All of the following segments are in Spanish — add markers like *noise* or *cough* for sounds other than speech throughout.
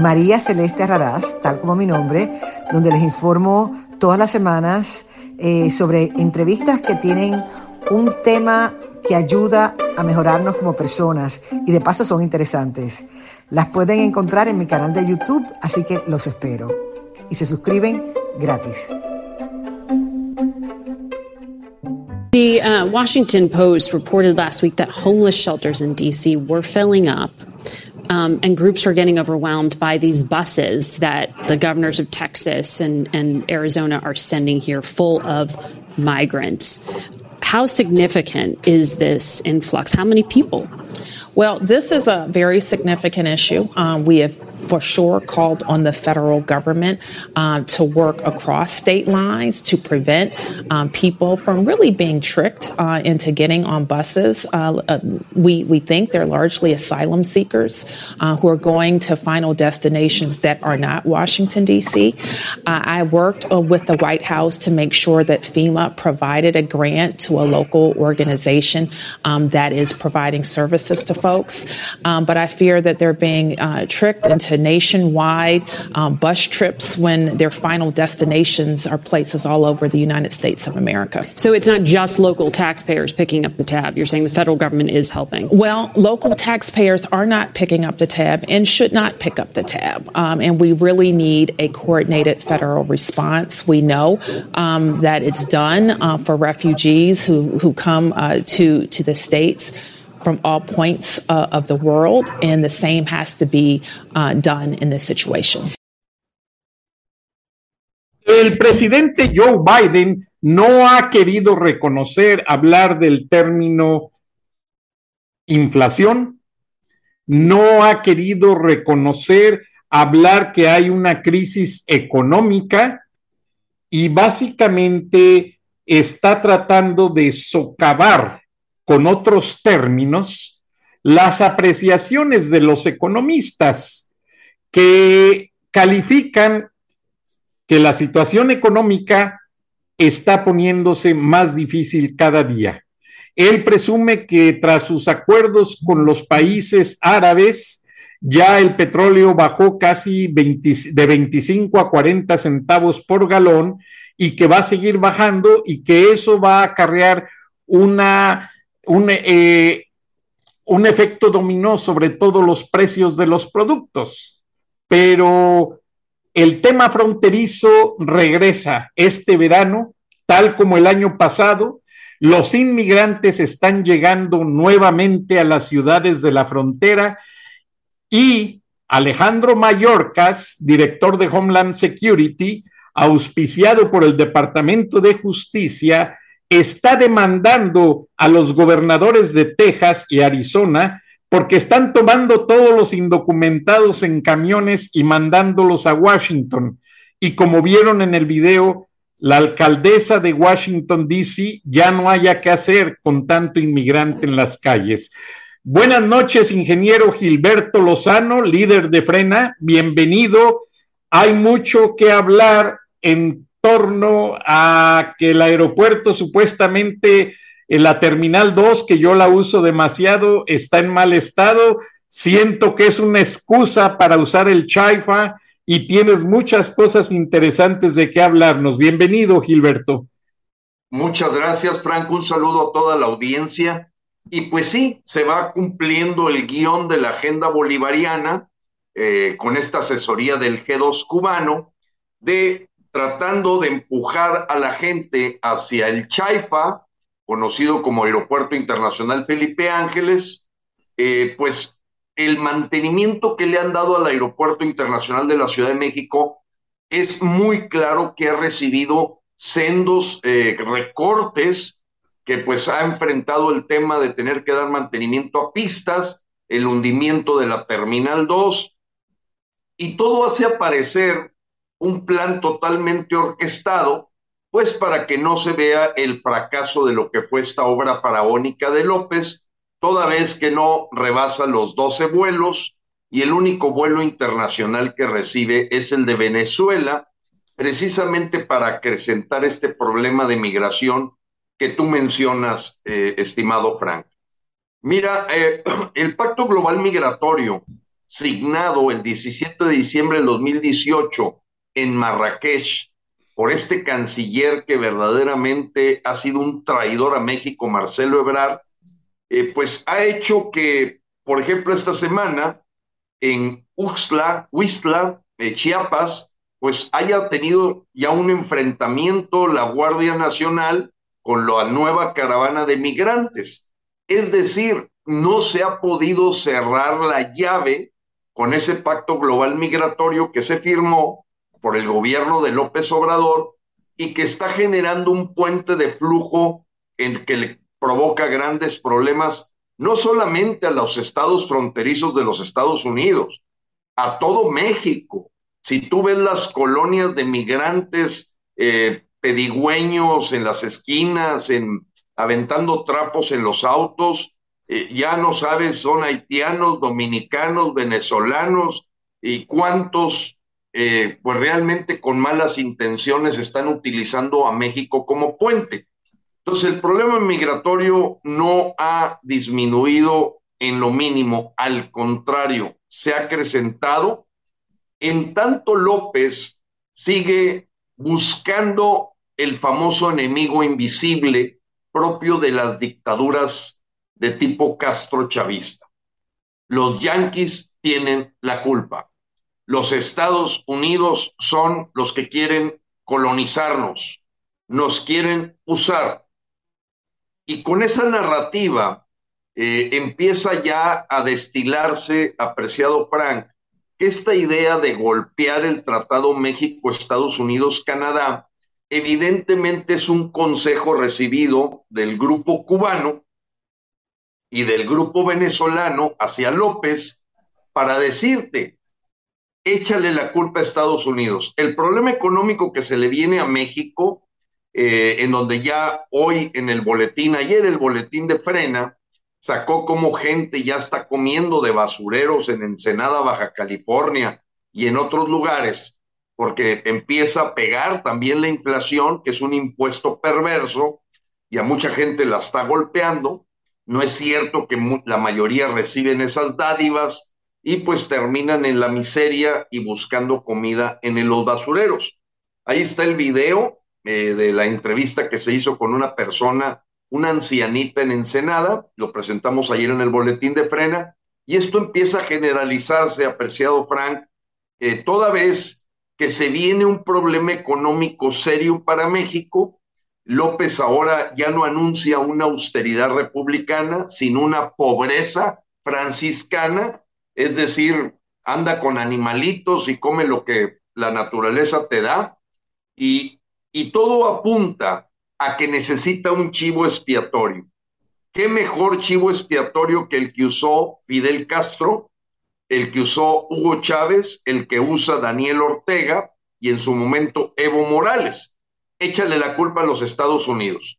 María Celeste Raraz, tal como mi nombre, donde les informo todas las semanas eh, sobre entrevistas que tienen un tema que ayuda a mejorarnos como personas y de paso son interesantes. Las pueden encontrar en mi canal de YouTube, así que los espero. Y se suscriben gratis. The uh, Washington Post reported last week that homeless shelters in D.C. were filling up. Um, and groups are getting overwhelmed by these buses that the governors of Texas and, and Arizona are sending here full of migrants. How significant is this influx? How many people? Well, this is a very significant issue. Um, we have for sure called on the federal government um, to work across state lines to prevent um, people from really being tricked uh, into getting on buses. Uh, uh, we, we think they're largely asylum seekers uh, who are going to final destinations that are not Washington, D.C. Uh, I worked uh, with the White House to make sure that FEMA provided a grant to a local organization um, that is providing services to folks. Um, but I fear that they're being tricked into nationwide um, bus trips when their final destinations are places all over the United States of America. So it's not just local taxpayers picking up the tab. You're saying the federal government is helping. Well, local taxpayers are not picking up the tab and should not pick up the tab. Um, and we really need a coordinated federal response. We know um, that it's done uh, for refugees who, who come uh, to, to the states from all points uh, of the world, and the same has to be uh, done in this situation. El presidente Joe Biden no ha querido reconocer, hablar del término inflación, no ha querido reconocer, hablar que hay una crisis económica y básicamente está tratando de socavar con otros términos, las apreciaciones de los economistas que califican que la situación económica está poniéndose más difícil cada día. Él presume que tras sus acuerdos con los países árabes, ya el petróleo bajó casi de 25 a 40 centavos por galón y que va a seguir bajando y que eso va a acarrear una un, eh, un efecto dominó sobre todos los precios de los productos, pero el tema fronterizo regresa este verano, tal como el año pasado. Los inmigrantes están llegando nuevamente a las ciudades de la frontera y Alejandro Mayorkas, director de Homeland Security, auspiciado por el Departamento de Justicia, está demandando a los gobernadores de Texas y Arizona porque están tomando todos los indocumentados en camiones y mandándolos a Washington. Y como vieron en el video, la alcaldesa de Washington, D.C. ya no haya que hacer con tanto inmigrante en las calles. Buenas noches, ingeniero Gilberto Lozano, líder de Frena. Bienvenido. Hay mucho que hablar en torno a que el aeropuerto supuestamente en la Terminal 2, que yo la uso demasiado, está en mal estado. Siento que es una excusa para usar el Chaifa y tienes muchas cosas interesantes de qué hablarnos. Bienvenido, Gilberto. Muchas gracias, Frank. Un saludo a toda la audiencia. Y pues sí, se va cumpliendo el guion de la agenda bolivariana eh, con esta asesoría del G2 cubano de tratando de empujar a la gente hacia el Chaifa, conocido como Aeropuerto Internacional Felipe Ángeles, eh, pues el mantenimiento que le han dado al Aeropuerto Internacional de la Ciudad de México es muy claro que ha recibido sendos eh, recortes, que pues ha enfrentado el tema de tener que dar mantenimiento a pistas, el hundimiento de la Terminal 2, y todo hace aparecer un plan totalmente orquestado, pues para que no se vea el fracaso de lo que fue esta obra faraónica de López, toda vez que no rebasa los 12 vuelos y el único vuelo internacional que recibe es el de Venezuela, precisamente para acrecentar este problema de migración que tú mencionas, eh, estimado Frank. Mira, eh, *clears throat* el Pacto Global Migratorio, signado el 17 de diciembre del 2018 en Marrakech por este canciller que verdaderamente ha sido un traidor a México, Marcelo Ebrard, eh, pues ha hecho que, por ejemplo, esta semana en Uxla, Huixla, Chiapas, pues haya tenido ya un enfrentamiento la Guardia Nacional con la nueva caravana de migrantes. Es decir, no se ha podido cerrar la llave con ese pacto global migratorio que se firmó por el gobierno de López Obrador y que está generando un puente de flujo en que le provoca grandes problemas no solamente a los estados fronterizos de los Estados Unidos, a todo México, si tú ves las colonias de migrantes eh, pedigüeños en las esquinas, en, aventando trapos en los autos, eh, ya no sabes, son haitianos, dominicanos, venezolanos y cuántos, eh, pues realmente con malas intenciones están utilizando a México como puente. Entonces, el problema migratorio no ha disminuido en lo mínimo, al contrario, se ha acrecentado en tanto López sigue buscando el famoso enemigo invisible propio de las dictaduras de tipo Castro chavista. Los yanquis tienen la culpa. Los Estados Unidos son los que quieren colonizarnos, nos quieren usar. Y con esa narrativa eh, empieza ya a destilarse, apreciado Frank, esta idea de golpear el Tratado México-Estados Unidos-Canadá evidentemente es un consejo recibido del grupo cubano y del grupo venezolano hacia López para decirte, échale la culpa a Estados Unidos. El problema económico que se le viene a México, eh, en donde ya hoy en el boletín, ayer el boletín de frena, sacó como gente ya está comiendo de basureros en Ensenada, Baja California y en otros lugares, porque empieza a pegar también la inflación, que es un impuesto perverso, y a mucha gente la está golpeando. No es cierto que la mayoría reciben esas dádivas y pues terminan en la miseria y buscando comida en los basureros. Ahí está el video eh, de la entrevista que se hizo con una persona una ancianita en Ensenada, lo presentamos ayer en el boletín de frena, y esto empieza a generalizarse, apreciado Frank, toda vez que se viene un problema económico serio para México, López ahora ya no anuncia una austeridad republicana, sino una pobreza franciscana, es decir, anda con animalitos y come lo que la naturaleza te da, y, y todo apunta a que necesita un chivo expiatorio. ¿Qué mejor chivo expiatorio que el que usó Fidel Castro, el que usó Hugo Chávez, el que usa Daniel Ortega y en su momento Evo Morales? Échale la culpa a los Estados Unidos.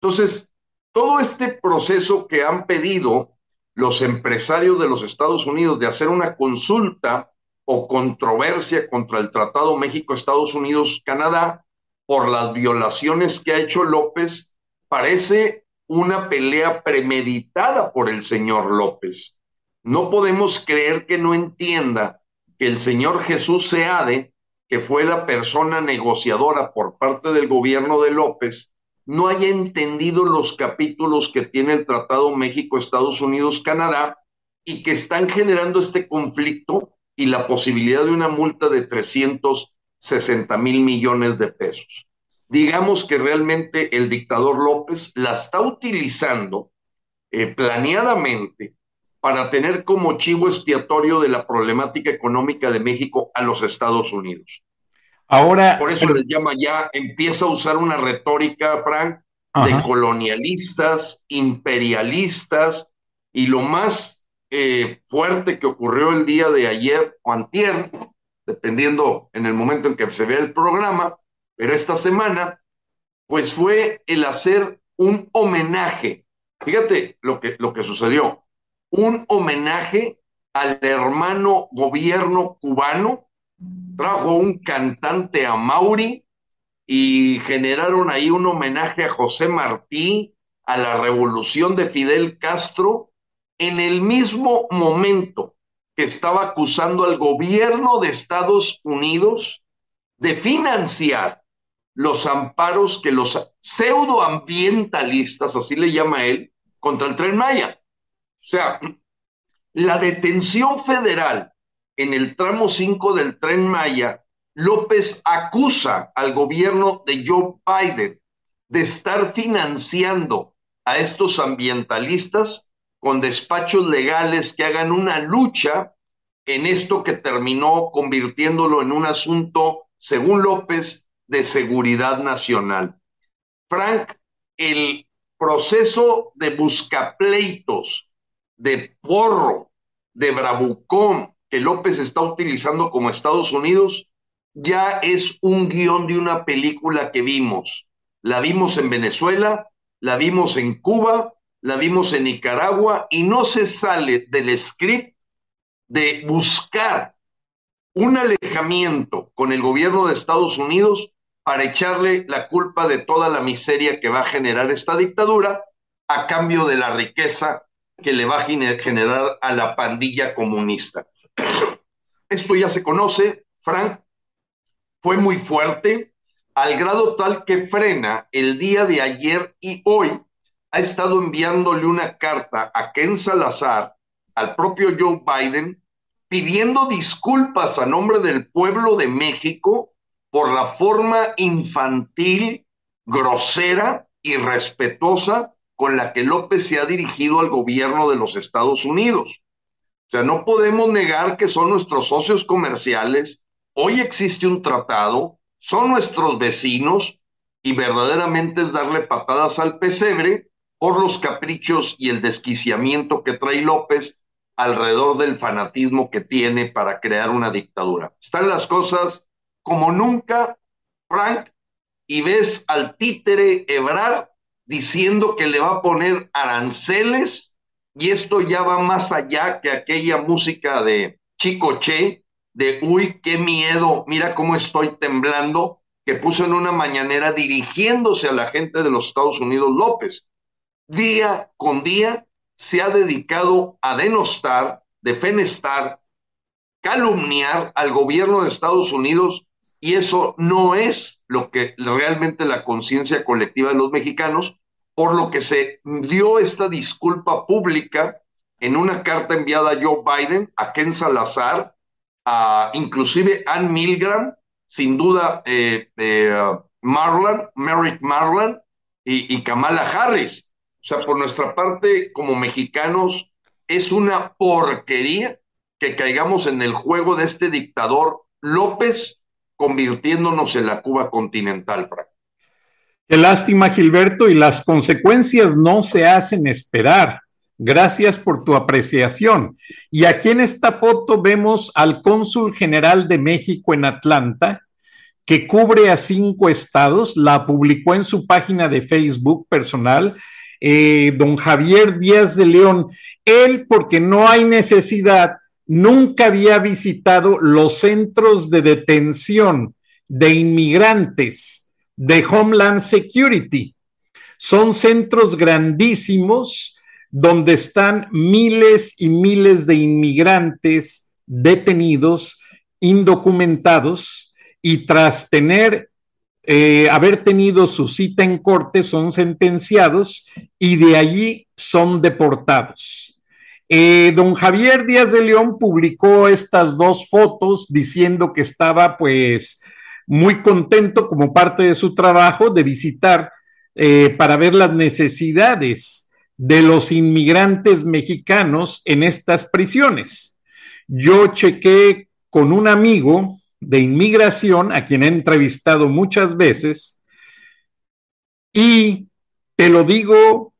Entonces, todo este proceso que han pedido los empresarios de los Estados Unidos de hacer una consulta o controversia contra el Tratado México-Estados Unidos-Canadá, por las violaciones que ha hecho López, parece una pelea premeditada por el señor López. No podemos creer que no entienda que el señor Jesús Seade, que fue la persona negociadora por parte del gobierno de López, no haya entendido los capítulos que tiene el Tratado México-Estados Unidos-Canadá y que están generando este conflicto y la posibilidad de una multa de 300 60 mil millones de pesos. Digamos que realmente el dictador López la está utilizando eh, planeadamente para tener como chivo expiatorio de la problemática económica de México a los Estados Unidos. Ahora. Por eso les llama ya, empieza a usar una retórica, Frank, de colonialistas, imperialistas, y lo más eh, fuerte que ocurrió el día de ayer o antier dependiendo en el momento en que se vea el programa, pero esta semana, pues fue el hacer un homenaje. Fíjate lo que, lo que sucedió. Un homenaje al hermano gobierno cubano. Trajo un cantante a Mauri y generaron ahí un homenaje a José Martí, a la revolución de Fidel Castro, en el mismo momento que estaba acusando al gobierno de Estados Unidos de financiar los amparos que los pseudoambientalistas, así le llama él, contra el tren Maya. O sea, la detención federal en el tramo 5 del tren Maya, López acusa al gobierno de Joe Biden de estar financiando a estos ambientalistas con despachos legales que hagan una lucha en esto que terminó convirtiéndolo en un asunto, según López, de seguridad nacional. Frank, el proceso de buscapleitos, de porro, de bravucón que López está utilizando como Estados Unidos, ya es un guion de una película que vimos. La vimos en Venezuela, la vimos en Cuba, la vimos en Nicaragua y no se sale del script de buscar un alejamiento con el gobierno de Estados Unidos para echarle la culpa de toda la miseria que va a generar esta dictadura a cambio de la riqueza que le va a generar a la pandilla comunista. Esto ya se conoce, Frank, fue muy fuerte, al grado tal que frena el día de ayer y hoy ha estado enviándole una carta a Ken Salazar, al propio Joe Biden, pidiendo disculpas a nombre del pueblo de México por la forma infantil, grosera y respetuosa con la que López se ha dirigido al gobierno de los Estados Unidos. O sea, no podemos negar que son nuestros socios comerciales, hoy existe un tratado, son nuestros vecinos y verdaderamente es darle patadas al pesebre por los caprichos y el desquiciamiento que trae López alrededor del fanatismo que tiene para crear una dictadura. Están las cosas como nunca, Frank, y ves al títere Ebrar diciendo que le va a poner aranceles, y esto ya va más allá que aquella música de Chico Che, de uy, qué miedo, mira cómo estoy temblando, que puso en una mañanera dirigiéndose a la gente de los Estados Unidos López. Día con día se ha dedicado a denostar, defenestar, calumniar al gobierno de Estados Unidos y eso no es lo que realmente la conciencia colectiva de los mexicanos, por lo que se dio esta disculpa pública en una carta enviada a Joe Biden, a Ken Salazar, a inclusive Ann Milgram, sin duda eh, uh, Marlan, Merrick Marlan y, y Kamala Harris. O sea, por nuestra parte, como mexicanos, es una porquería que caigamos en el juego de este dictador López convirtiéndonos en la Cuba continental, Frank. Qué lástima, Gilberto, y las consecuencias no se hacen esperar. Gracias por tu apreciación. Y aquí en esta foto vemos al cónsul general de México en Atlanta, que cubre a cinco estados, la publicó en su página de Facebook personal, eh, don Javier Díaz de León. Él, porque no hay necesidad, nunca había visitado los centros de detención de inmigrantes de Homeland Security. Son centros grandísimos donde están miles y miles de inmigrantes detenidos, indocumentados, y tras tener, eh, haber tenido su cita en corte, son sentenciados y de allí son deportados. Eh, don Javier Díaz de León publicó estas dos fotos diciendo que estaba pues muy contento como parte de su trabajo de visitar eh, para ver las necesidades de los inmigrantes mexicanos en estas prisiones. Yo chequé con un amigo de inmigración a quien he entrevistado muchas veces y te lo digo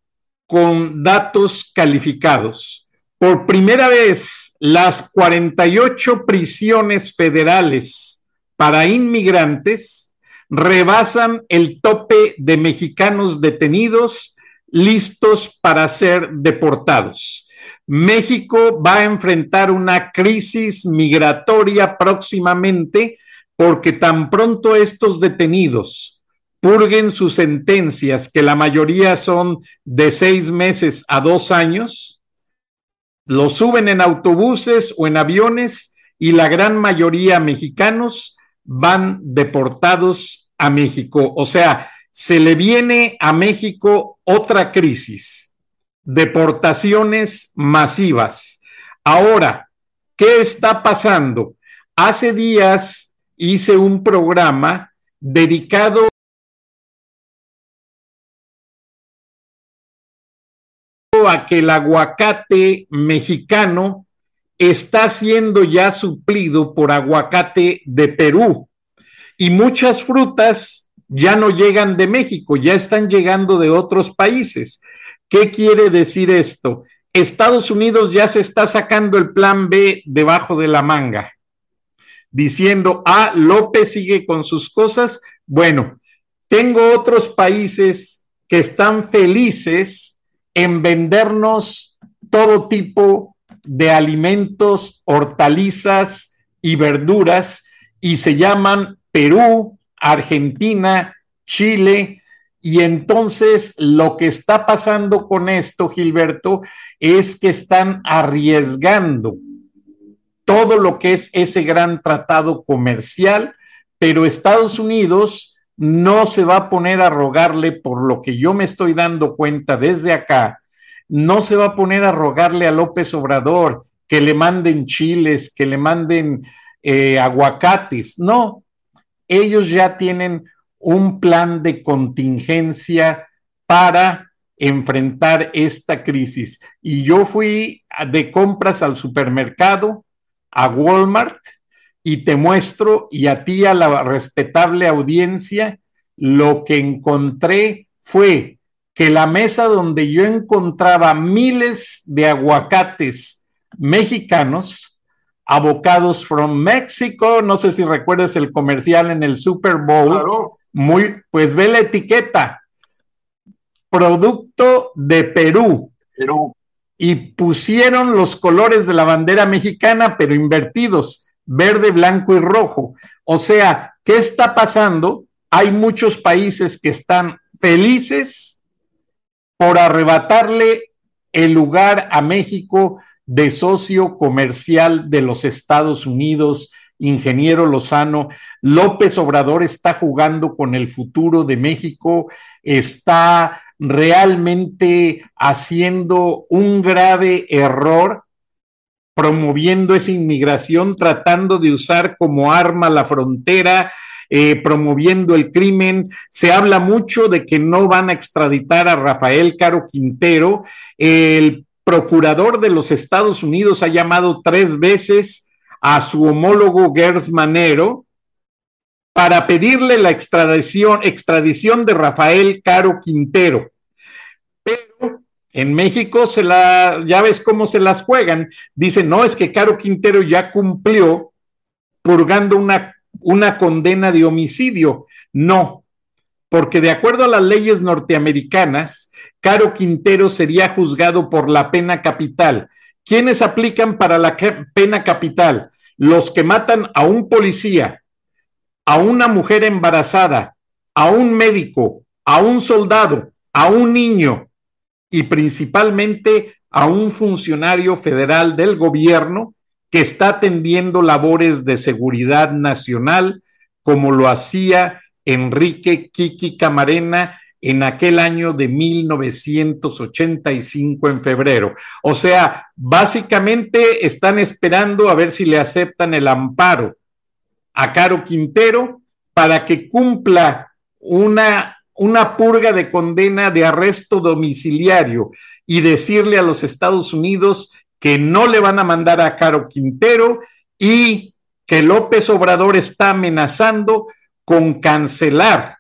con datos calificados Por primera vez, las 48 prisiones federales para inmigrantes rebasan el tope de mexicanos detenidos listos para ser deportados. México va a enfrentar una crisis migratoria próximamente porque tan pronto estos detenidos purguen sus sentencias, que la mayoría son de seis meses a dos años, los suben en autobuses o en aviones y la gran mayoría mexicanos van deportados a México. O sea, se le viene a México otra crisis, deportaciones masivas. Ahora, ¿qué está pasando? Hace días hice un programa dedicado a que el aguacate mexicano está siendo ya suplido por aguacate de Perú y muchas frutas ya no llegan de México, ya están llegando de otros países. ¿Qué quiere decir esto? Estados Unidos ya se está sacando el plan B debajo de la manga, diciendo, ah, López sigue con sus cosas. Bueno, tengo otros países que están felices en vendernos todo tipo de alimentos, hortalizas y verduras y se llaman Perú, Argentina, Chile. Y entonces lo que está pasando con esto, Gilberto, es que están arriesgando todo lo que es ese gran tratado comercial, pero Estados Unidos no se va a poner a rogarle por lo que yo me estoy dando cuenta desde acá, no se va a poner a rogarle a López Obrador que le manden chiles, que le manden eh, aguacates, no, ellos ya tienen un plan de contingencia para enfrentar esta crisis. Y yo fui de compras al supermercado, a Walmart, y te muestro y a ti, a la respetable audiencia, lo que encontré fue que la mesa donde yo encontraba miles de aguacates mexicanos, abocados from México, no sé si recuerdas el comercial en el Super Bowl, muy, pues ve la etiqueta, producto de Perú. Perú. Y pusieron los colores de la bandera mexicana, pero invertidos verde, blanco y rojo. O sea, ¿qué está pasando? Hay muchos países que están felices por arrebatarle el lugar a México de socio comercial de los Estados Unidos, ingeniero Lozano. López Obrador está jugando con el futuro de México, está realmente haciendo un grave error promoviendo esa inmigración, tratando de usar como arma la frontera, eh, promoviendo el crimen. Se habla mucho de que no van a extraditar a Rafael Caro Quintero. El procurador de los Estados Unidos ha llamado tres veces a su homólogo Gers Manero para pedirle la extradición, extradición de Rafael Caro Quintero. Pero en México se la, ya ves cómo se las juegan. Dicen, no, es que Caro Quintero ya cumplió purgando una, una condena de homicidio. No, porque de acuerdo a las leyes norteamericanas, Caro Quintero sería juzgado por la pena capital. ¿Quiénes aplican para la pena capital? Los que matan a un policía, a una mujer embarazada, a un médico, a un soldado, a un niño, y principalmente a un funcionario federal del gobierno que está atendiendo labores de seguridad nacional, como lo hacía Enrique Kiki Camarena en aquel año de 1985 en febrero. O sea, básicamente están esperando a ver si le aceptan el amparo a Caro Quintero para que cumpla una una purga de condena de arresto domiciliario y decirle a los Estados Unidos que no le van a mandar a Caro Quintero y que López Obrador está amenazando con cancelar,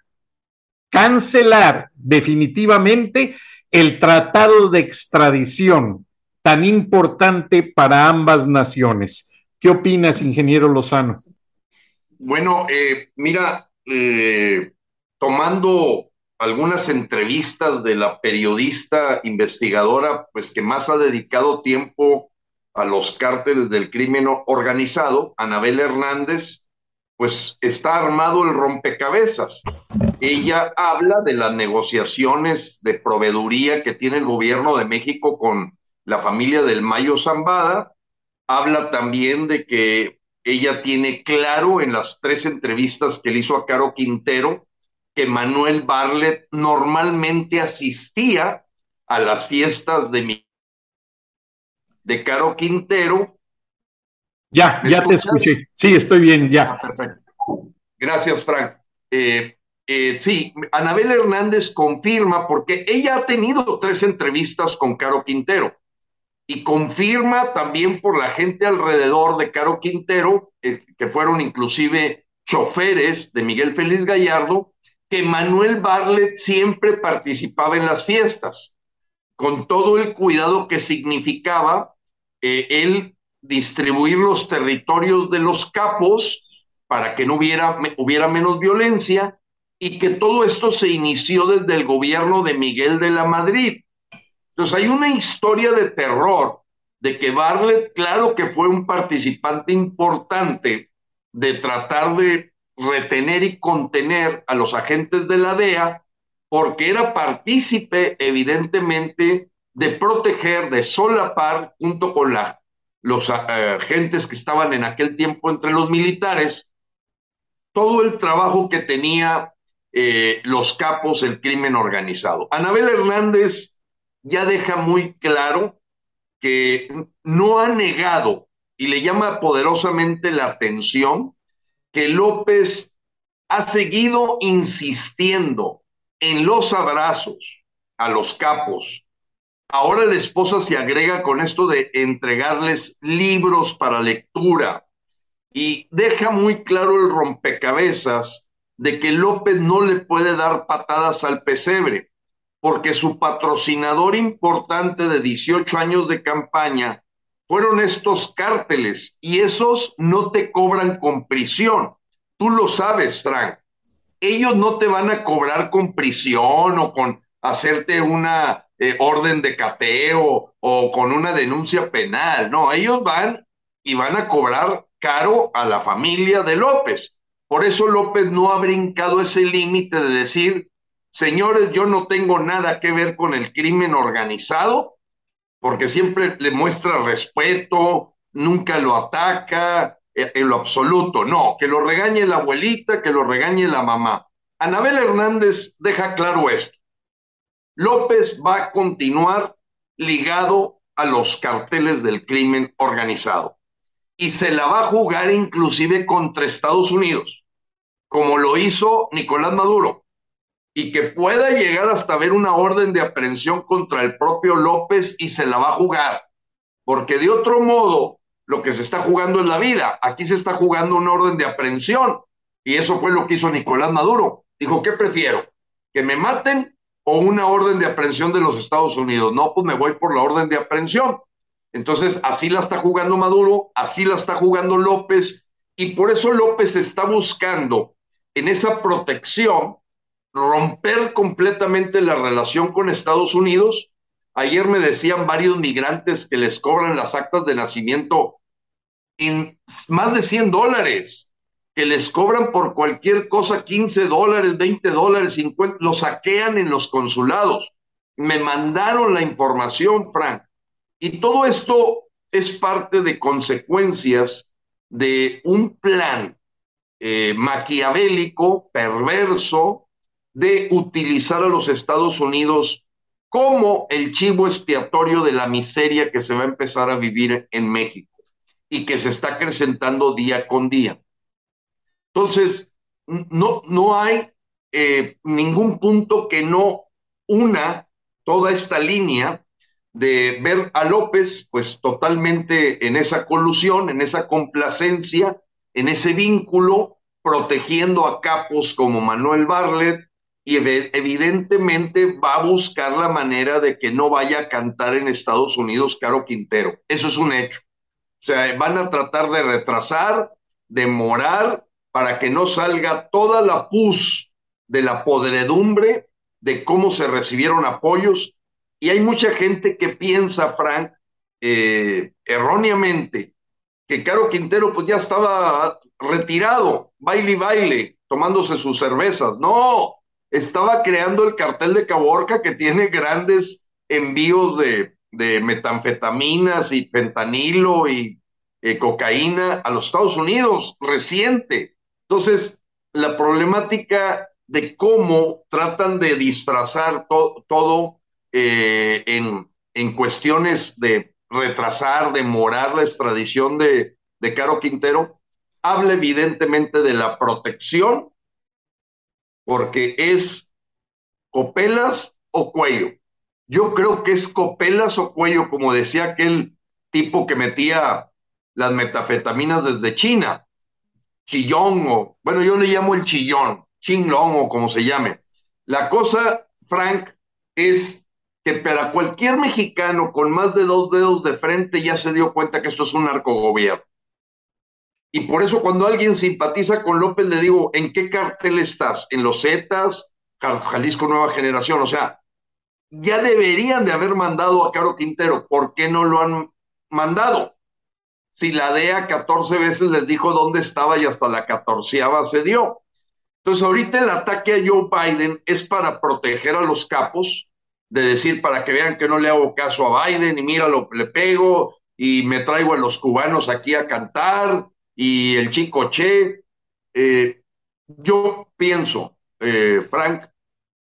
cancelar definitivamente el tratado de extradición tan importante para ambas naciones. ¿Qué opinas, ingeniero Lozano? Bueno, eh, mira, eh, tomando algunas entrevistas de la periodista investigadora, pues que más ha dedicado tiempo a los cárteles del crimen organizado, Anabel Hernández, pues está armado el rompecabezas. Ella habla de las negociaciones de proveeduría que tiene el gobierno de México con la familia del Mayo Zambada, habla también de que ella tiene claro en las tres entrevistas que le hizo a Caro Quintero que Manuel Barlet normalmente asistía a las fiestas de mi de Caro Quintero. Ya, ya te escuché. Sí, estoy bien, ya. Ah, perfecto. Gracias, Frank. Eh, eh, sí, Anabel Hernández confirma, porque ella ha tenido tres entrevistas con Caro Quintero, y confirma también por la gente alrededor de Caro Quintero, eh, que fueron inclusive choferes de Miguel Félix Gallardo, que Manuel Barlet siempre participaba en las fiestas, con todo el cuidado que significaba eh, el distribuir los territorios de los capos para que no hubiera, hubiera menos violencia y que todo esto se inició desde el gobierno de Miguel de la Madrid. Entonces hay una historia de terror de que Barlet, claro que fue un participante importante de tratar de retener y contener a los agentes de la DEA porque era partícipe evidentemente de proteger, de solapar junto con la, los eh, agentes que estaban en aquel tiempo entre los militares, todo el trabajo que tenía eh, los capos el crimen organizado. Anabel Hernández ya deja muy claro que no ha negado y le llama poderosamente la atención que López ha seguido insistiendo en los abrazos a los capos. Ahora la esposa se agrega con esto de entregarles libros para lectura y deja muy claro el rompecabezas de que López no le puede dar patadas al pesebre, porque su patrocinador importante de 18 años de campaña fueron estos cárteles y esos no te cobran con prisión. Tú lo sabes, Frank. Ellos no te van a cobrar con prisión o con hacerte una eh, orden de cateo o con una denuncia penal. No, ellos van y van a cobrar caro a la familia de López. Por eso López no ha brincado ese límite de decir, señores, yo no tengo nada que ver con el crimen organizado, porque siempre le muestra respeto, nunca lo ataca eh, en lo absoluto. No, que lo regañe la abuelita, que lo regañe la mamá. Anabel Hernández deja claro esto. López va a continuar ligado a los carteles del crimen organizado y se la va a jugar inclusive contra Estados Unidos, como lo hizo Nicolás Maduro y que pueda llegar hasta ver una orden de aprehensión contra el propio López y se la va a jugar. Porque de otro modo, lo que se está jugando es la vida. Aquí se está jugando una orden de aprehensión. Y eso fue lo que hizo Nicolás Maduro. Dijo, ¿qué prefiero? ¿Que me maten o una orden de aprehensión de los Estados Unidos? No, pues me voy por la orden de aprehensión. Entonces, así la está jugando Maduro, así la está jugando López, y por eso López está buscando en esa protección romper completamente la relación con Estados Unidos. Ayer me decían varios migrantes que les cobran las actas de nacimiento en más de 100 dólares, que les cobran por cualquier cosa 15 dólares, 20 dólares, 50, lo saquean en los consulados. Me mandaron la información, Frank. Y todo esto es parte de consecuencias de un plan eh, maquiavélico, perverso, de utilizar a los Estados Unidos como el chivo expiatorio de la miseria que se va a empezar a vivir en México y que se está acrecentando día con día. Entonces, no, no hay eh, ningún punto que no una toda esta línea de ver a López pues totalmente en esa colusión, en esa complacencia, en ese vínculo, protegiendo a capos como Manuel Barlet, y evidentemente va a buscar la manera de que no vaya a cantar en Estados Unidos Caro Quintero. Eso es un hecho. O sea, van a tratar de retrasar, demorar, para que no salga toda la pus de la podredumbre de cómo se recibieron apoyos. Y hay mucha gente que piensa, Frank, eh, erróneamente, que Caro Quintero pues ya estaba retirado, baile y baile, tomándose sus cervezas. No, estaba creando el cartel de Caborca que tiene grandes envíos de, metanfetaminas y pentanilo y eh, cocaína a los Estados Unidos, reciente. Entonces, la problemática de cómo tratan de disfrazar todo eh, en, cuestiones de retrasar, demorar la extradición de Caro Quintero, habla evidentemente de la protección porque es copelas o cuello. Yo creo que es copelas o cuello, como decía aquel tipo que metía las metafetaminas desde China, chillón o, bueno, yo le llamo el chillón, chinglón o como se llame. La cosa, Frank, es que para cualquier mexicano con más de dos dedos de frente ya se dio cuenta que esto es un narcogobierno. Y por eso cuando alguien simpatiza con López le digo, ¿en qué cartel estás? ¿En los Zetas? Jalisco Nueva Generación. O sea, ya deberían de haber mandado a Caro Quintero. ¿Por qué no lo han mandado? Si la DEA 14 veces les dijo dónde estaba y hasta la catorceava se dio. Entonces, ahorita el ataque a Joe Biden es para proteger a los capos, de decir, para que vean que no le hago caso a Biden y mira lo le pego y me traigo a los cubanos aquí a cantar y el chico Che. Eh, yo pienso, eh, Frank,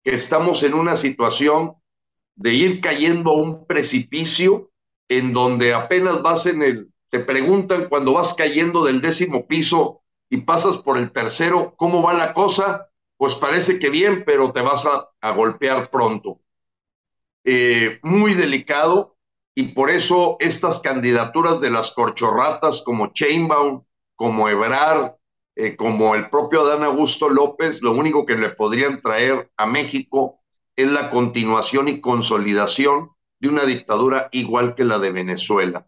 que estamos en una situación de ir cayendo a un precipicio en donde apenas vas en el, te preguntan cuando vas cayendo del décimo piso y pasas por el tercero, ¿cómo va la cosa? Pues parece que bien, pero te vas a, golpear pronto. Eh, muy delicado y por eso estas candidaturas de las corchorratas como Chainbaum, como Ebrar, eh, como el propio Adán Augusto López, lo único que le podrían traer a México es la continuación y consolidación de una dictadura igual que la de Venezuela.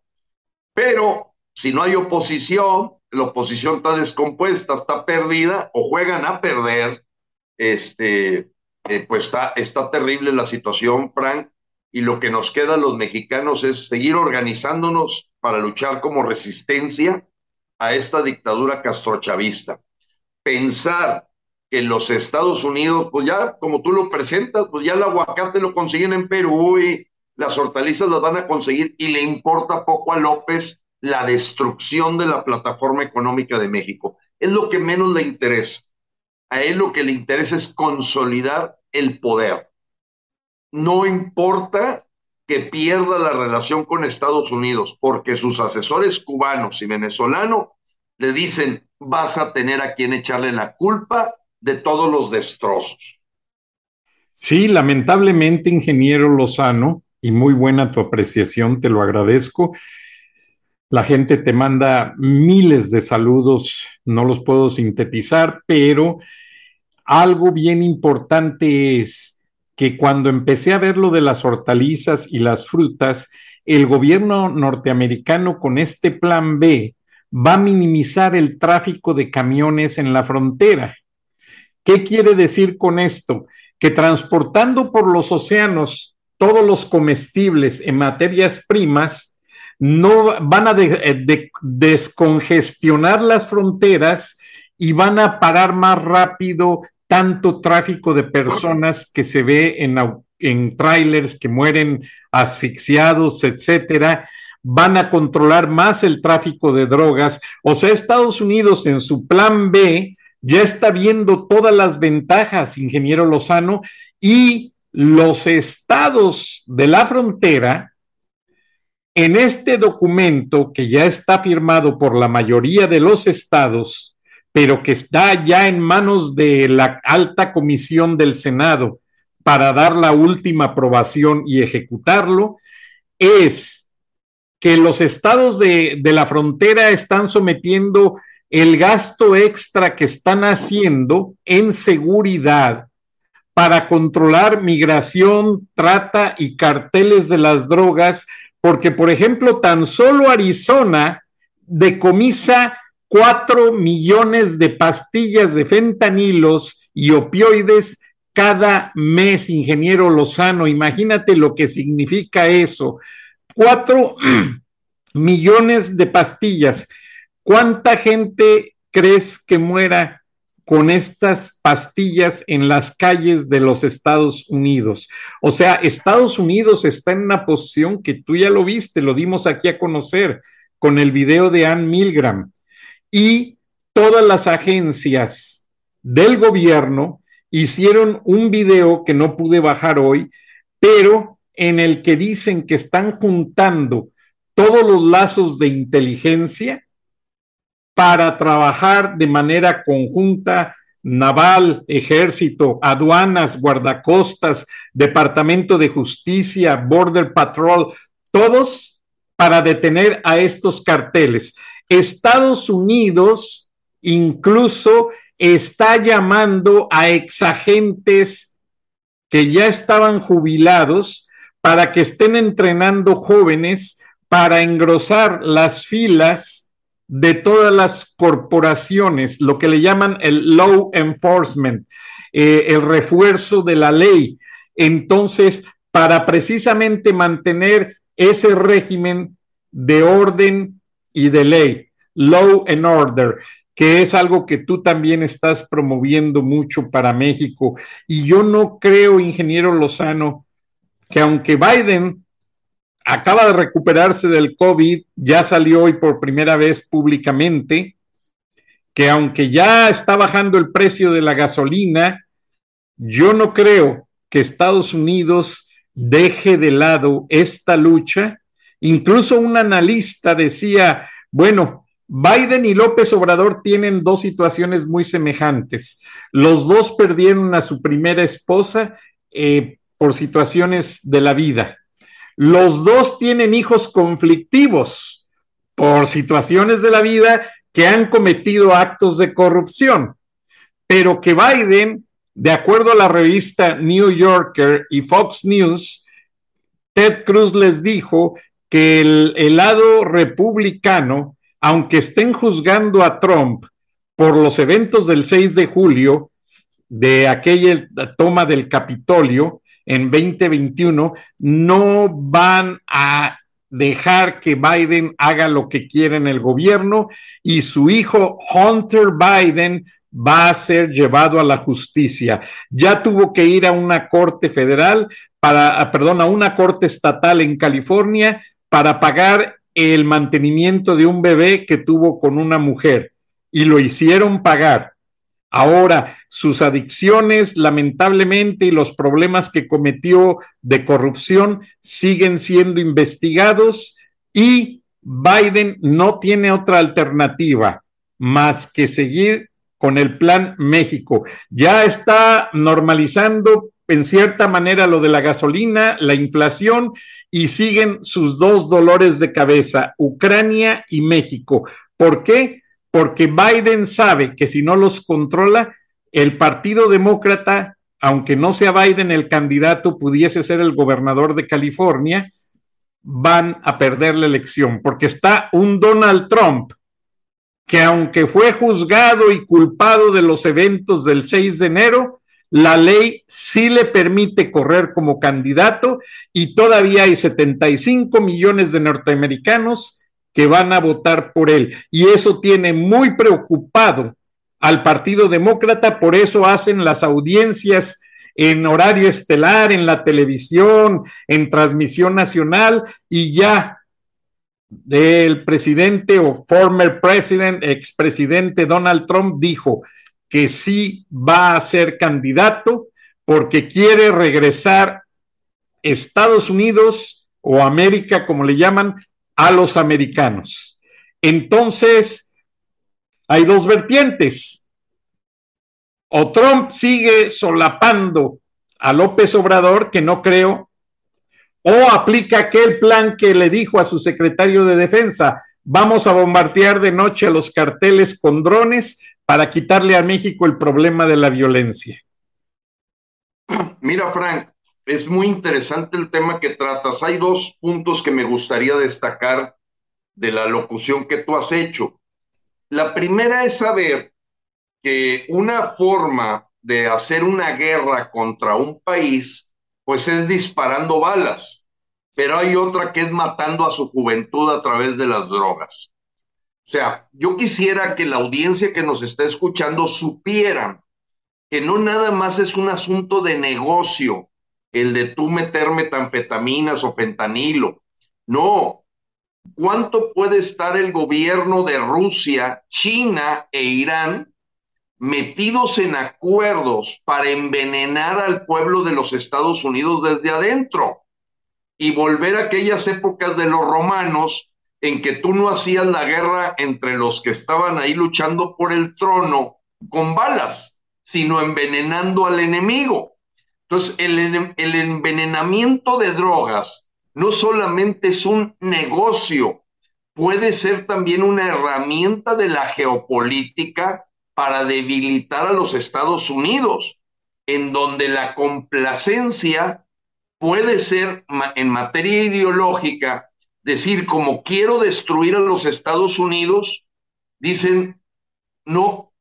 Pero si no hay oposición, la oposición está descompuesta, está perdida o juegan a perder, este, eh, pues está, está terrible la situación, Frank, y lo que nos queda a los mexicanos es seguir organizándonos para luchar como resistencia a esta dictadura castrochavista. Pensar que los Estados Unidos, pues ya, como tú lo presentas, pues ya el aguacate lo consiguen en Perú y las hortalizas las van a conseguir y le importa poco a López la destrucción de la plataforma económica de México. Es lo que menos le interesa. A él lo que le interesa es consolidar el poder. No importa que pierda la relación con Estados Unidos, porque sus asesores cubanos y venezolanos le dicen, vas a tener a quien echarle la culpa de todos los destrozos. Sí, lamentablemente, ingeniero Lozano, y muy buena tu apreciación, te lo agradezco. La gente te manda miles de saludos, no los puedo sintetizar, pero algo bien importante es que cuando empecé a ver lo de las hortalizas y las frutas, el gobierno norteamericano con este plan B va a minimizar el tráfico de camiones en la frontera. ¿Qué quiere decir con esto? Que transportando por los océanos todos los comestibles en materias primas, no van a descongestionar las fronteras y van a parar más rápido tanto tráfico de personas que se ve en, en trailers que mueren asfixiados, etcétera, van a controlar más el tráfico de drogas. O sea, Estados Unidos en su plan B ya está viendo todas las ventajas, ingeniero Lozano, y los estados de la frontera, en este documento que ya está firmado por la mayoría de los estados, pero que está ya en manos de la alta comisión del Senado para dar la última aprobación y ejecutarlo, es que los estados de, la frontera están sometiendo el gasto extra que están haciendo en seguridad para controlar migración, trata y carteles de las drogas, porque, por ejemplo, tan solo Arizona decomisa cuatro millones de pastillas de fentanilos y opioides cada mes, ingeniero Lozano. Imagínate lo que significa eso. Cuatro *clears throat* millones de pastillas. ¿Cuánta gente crees que muera con estas pastillas en las calles de los Estados Unidos. O sea, Estados Unidos está en una posición que tú ya lo viste, lo dimos aquí a conocer con el video de Ann Milgram. Y todas las agencias del gobierno hicieron un video que no pude bajar hoy, pero en el que dicen que están juntando todos los lazos de inteligencia para trabajar de manera conjunta naval, ejército, aduanas, guardacostas, Departamento de Justicia, Border Patrol, todos para detener a estos carteles. Estados Unidos incluso está llamando a exagentes que ya estaban jubilados para que estén entrenando jóvenes para engrosar las filas de todas las corporaciones, lo que le llaman el law enforcement, eh, el refuerzo de la ley. Entonces, para precisamente mantener ese régimen de orden y de ley, law and order, que es algo que tú también estás promoviendo mucho para México. Y yo no creo, ingeniero Lozano, que aunque Biden acaba de recuperarse del COVID, ya salió hoy por primera vez públicamente, que aunque ya está bajando el precio de la gasolina, yo no creo que Estados Unidos deje de lado esta lucha. Incluso un analista decía, bueno, Biden y López Obrador tienen dos situaciones muy semejantes. Los dos perdieron a su primera esposa eh, por situaciones de la vida. Los dos tienen hijos conflictivos por situaciones de la vida que han cometido actos de corrupción, pero que Biden, de acuerdo a la revista New Yorker y Fox News, Ted Cruz les dijo que el, lado republicano, aunque estén juzgando a Trump por los eventos del 6 de julio, de aquella toma del Capitolio, en 2021 no van a dejar que Biden haga lo que quiere en el gobierno y su hijo Hunter Biden va a ser llevado a la justicia. Ya tuvo que ir a una corte federal para, perdón, a una corte estatal en California para pagar el mantenimiento de un bebé que tuvo con una mujer y lo hicieron pagar. Ahora, sus adicciones, lamentablemente, y los problemas que cometió de corrupción siguen siendo investigados y Biden no tiene otra alternativa más que seguir con el plan México. Ya está normalizando en cierta manera lo de la gasolina, la inflación y siguen sus dos dolores de cabeza, Ucrania y México. ¿Por qué? porque Biden sabe que si no los controla, el Partido Demócrata, aunque no sea Biden el candidato, pudiese ser el gobernador de California, van a perder la elección, porque está un Donald Trump que aunque fue juzgado y culpado de los eventos del 6 de enero, la ley sí le permite correr como candidato y todavía hay 75 millones de norteamericanos que van a votar por él. Y eso tiene muy preocupado al Partido Demócrata, por eso hacen las audiencias en horario estelar, en la televisión, en transmisión nacional, y ya el presidente o former president, expresidente Donald Trump dijo que sí va a ser candidato porque quiere regresar Estados Unidos o América, como le llaman, a los americanos. Entonces, hay dos vertientes. O Trump sigue solapando a López Obrador, que no creo, o aplica aquel plan que le dijo a su secretario de defensa, vamos a bombardear de noche a los carteles con drones para quitarle a México el problema de la violencia. Mira, Frank, es muy interesante el tema que tratas. Hay dos puntos que me gustaría destacar de la locución que tú has hecho. La primera es saber que una forma de hacer una guerra contra un país, pues es disparando balas, pero hay otra que es matando a su juventud a través de las drogas. O sea, yo quisiera que la audiencia que nos está escuchando supieran que no nada más es un asunto de negocio el de tú meter metanfetaminas o fentanilo. No. ¿Cuánto puede estar el gobierno de Rusia, China e Irán metidos en acuerdos para envenenar al pueblo de los Estados Unidos desde adentro y volver a aquellas épocas de los romanos en que tú no hacías la guerra entre los que estaban ahí luchando por el trono con balas, sino envenenando al enemigo. Entonces, el, el envenenamiento de drogas no solamente es un negocio, puede ser también una herramienta de la geopolítica para debilitar a los Estados Unidos, en donde la complacencia puede ser en materia ideológica decir, como quiero destruir a los Estados Unidos, dicen, no,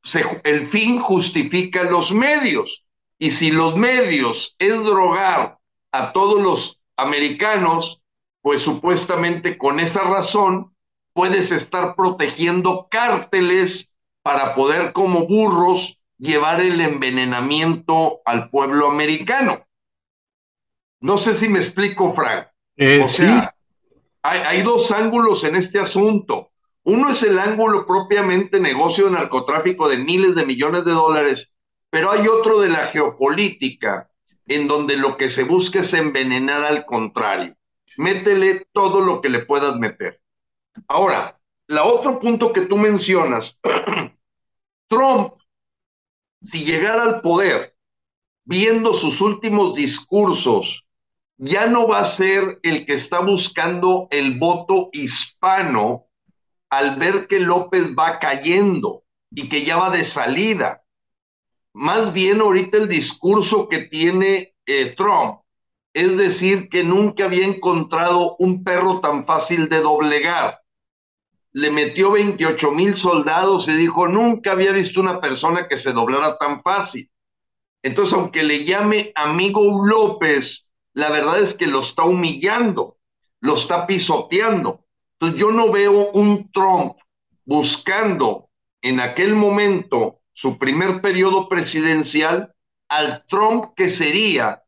el fin justifica los medios. Y si los medios es drogar a todos los americanos, pues supuestamente con esa razón puedes estar protegiendo cárteles para poder como burros llevar el envenenamiento al pueblo americano. No sé si me explico, Frank. Eh, o sea, hay, dos ángulos en este asunto. Uno es el ángulo propiamente negocio de narcotráfico de miles de millones de dólares, pero hay otro de la geopolítica, en donde lo que se busca es envenenar al contrario. Métele todo lo que le puedas meter. Ahora, la otro punto que tú mencionas, *clears throat* Trump, si llegara al poder, viendo sus últimos discursos ya no va a ser el que está buscando el voto hispano al ver que López va cayendo y que ya va de salida. Más bien ahorita el discurso que tiene eh, Trump es decir que nunca había encontrado un perro tan fácil de doblegar. Le metió 28 mil soldados y dijo, nunca había visto una persona que se doblara tan fácil. Entonces, aunque le llame amigo López, la verdad es que lo está humillando, lo está pisoteando. Entonces yo no veo un Trump buscando en aquel momento su primer periodo presidencial al Trump que sería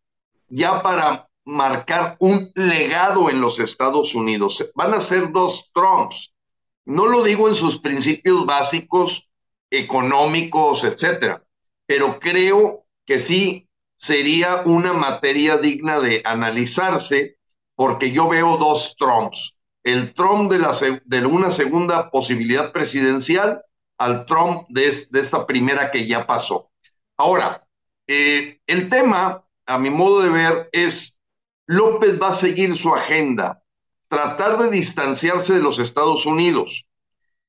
ya para marcar un legado en los Estados Unidos. Van a ser dos Trumps. No lo digo en sus principios básicos económicos, etcétera, pero creo que sí sería una materia digna de analizarse porque yo veo dos Trumps. El Trump de, la, de una segunda posibilidad presidencial al Trump de, esta primera que ya pasó. Ahora, eh, el tema, a mi modo de ver, es López va a seguir su agenda, tratar de distanciarse de los Estados Unidos.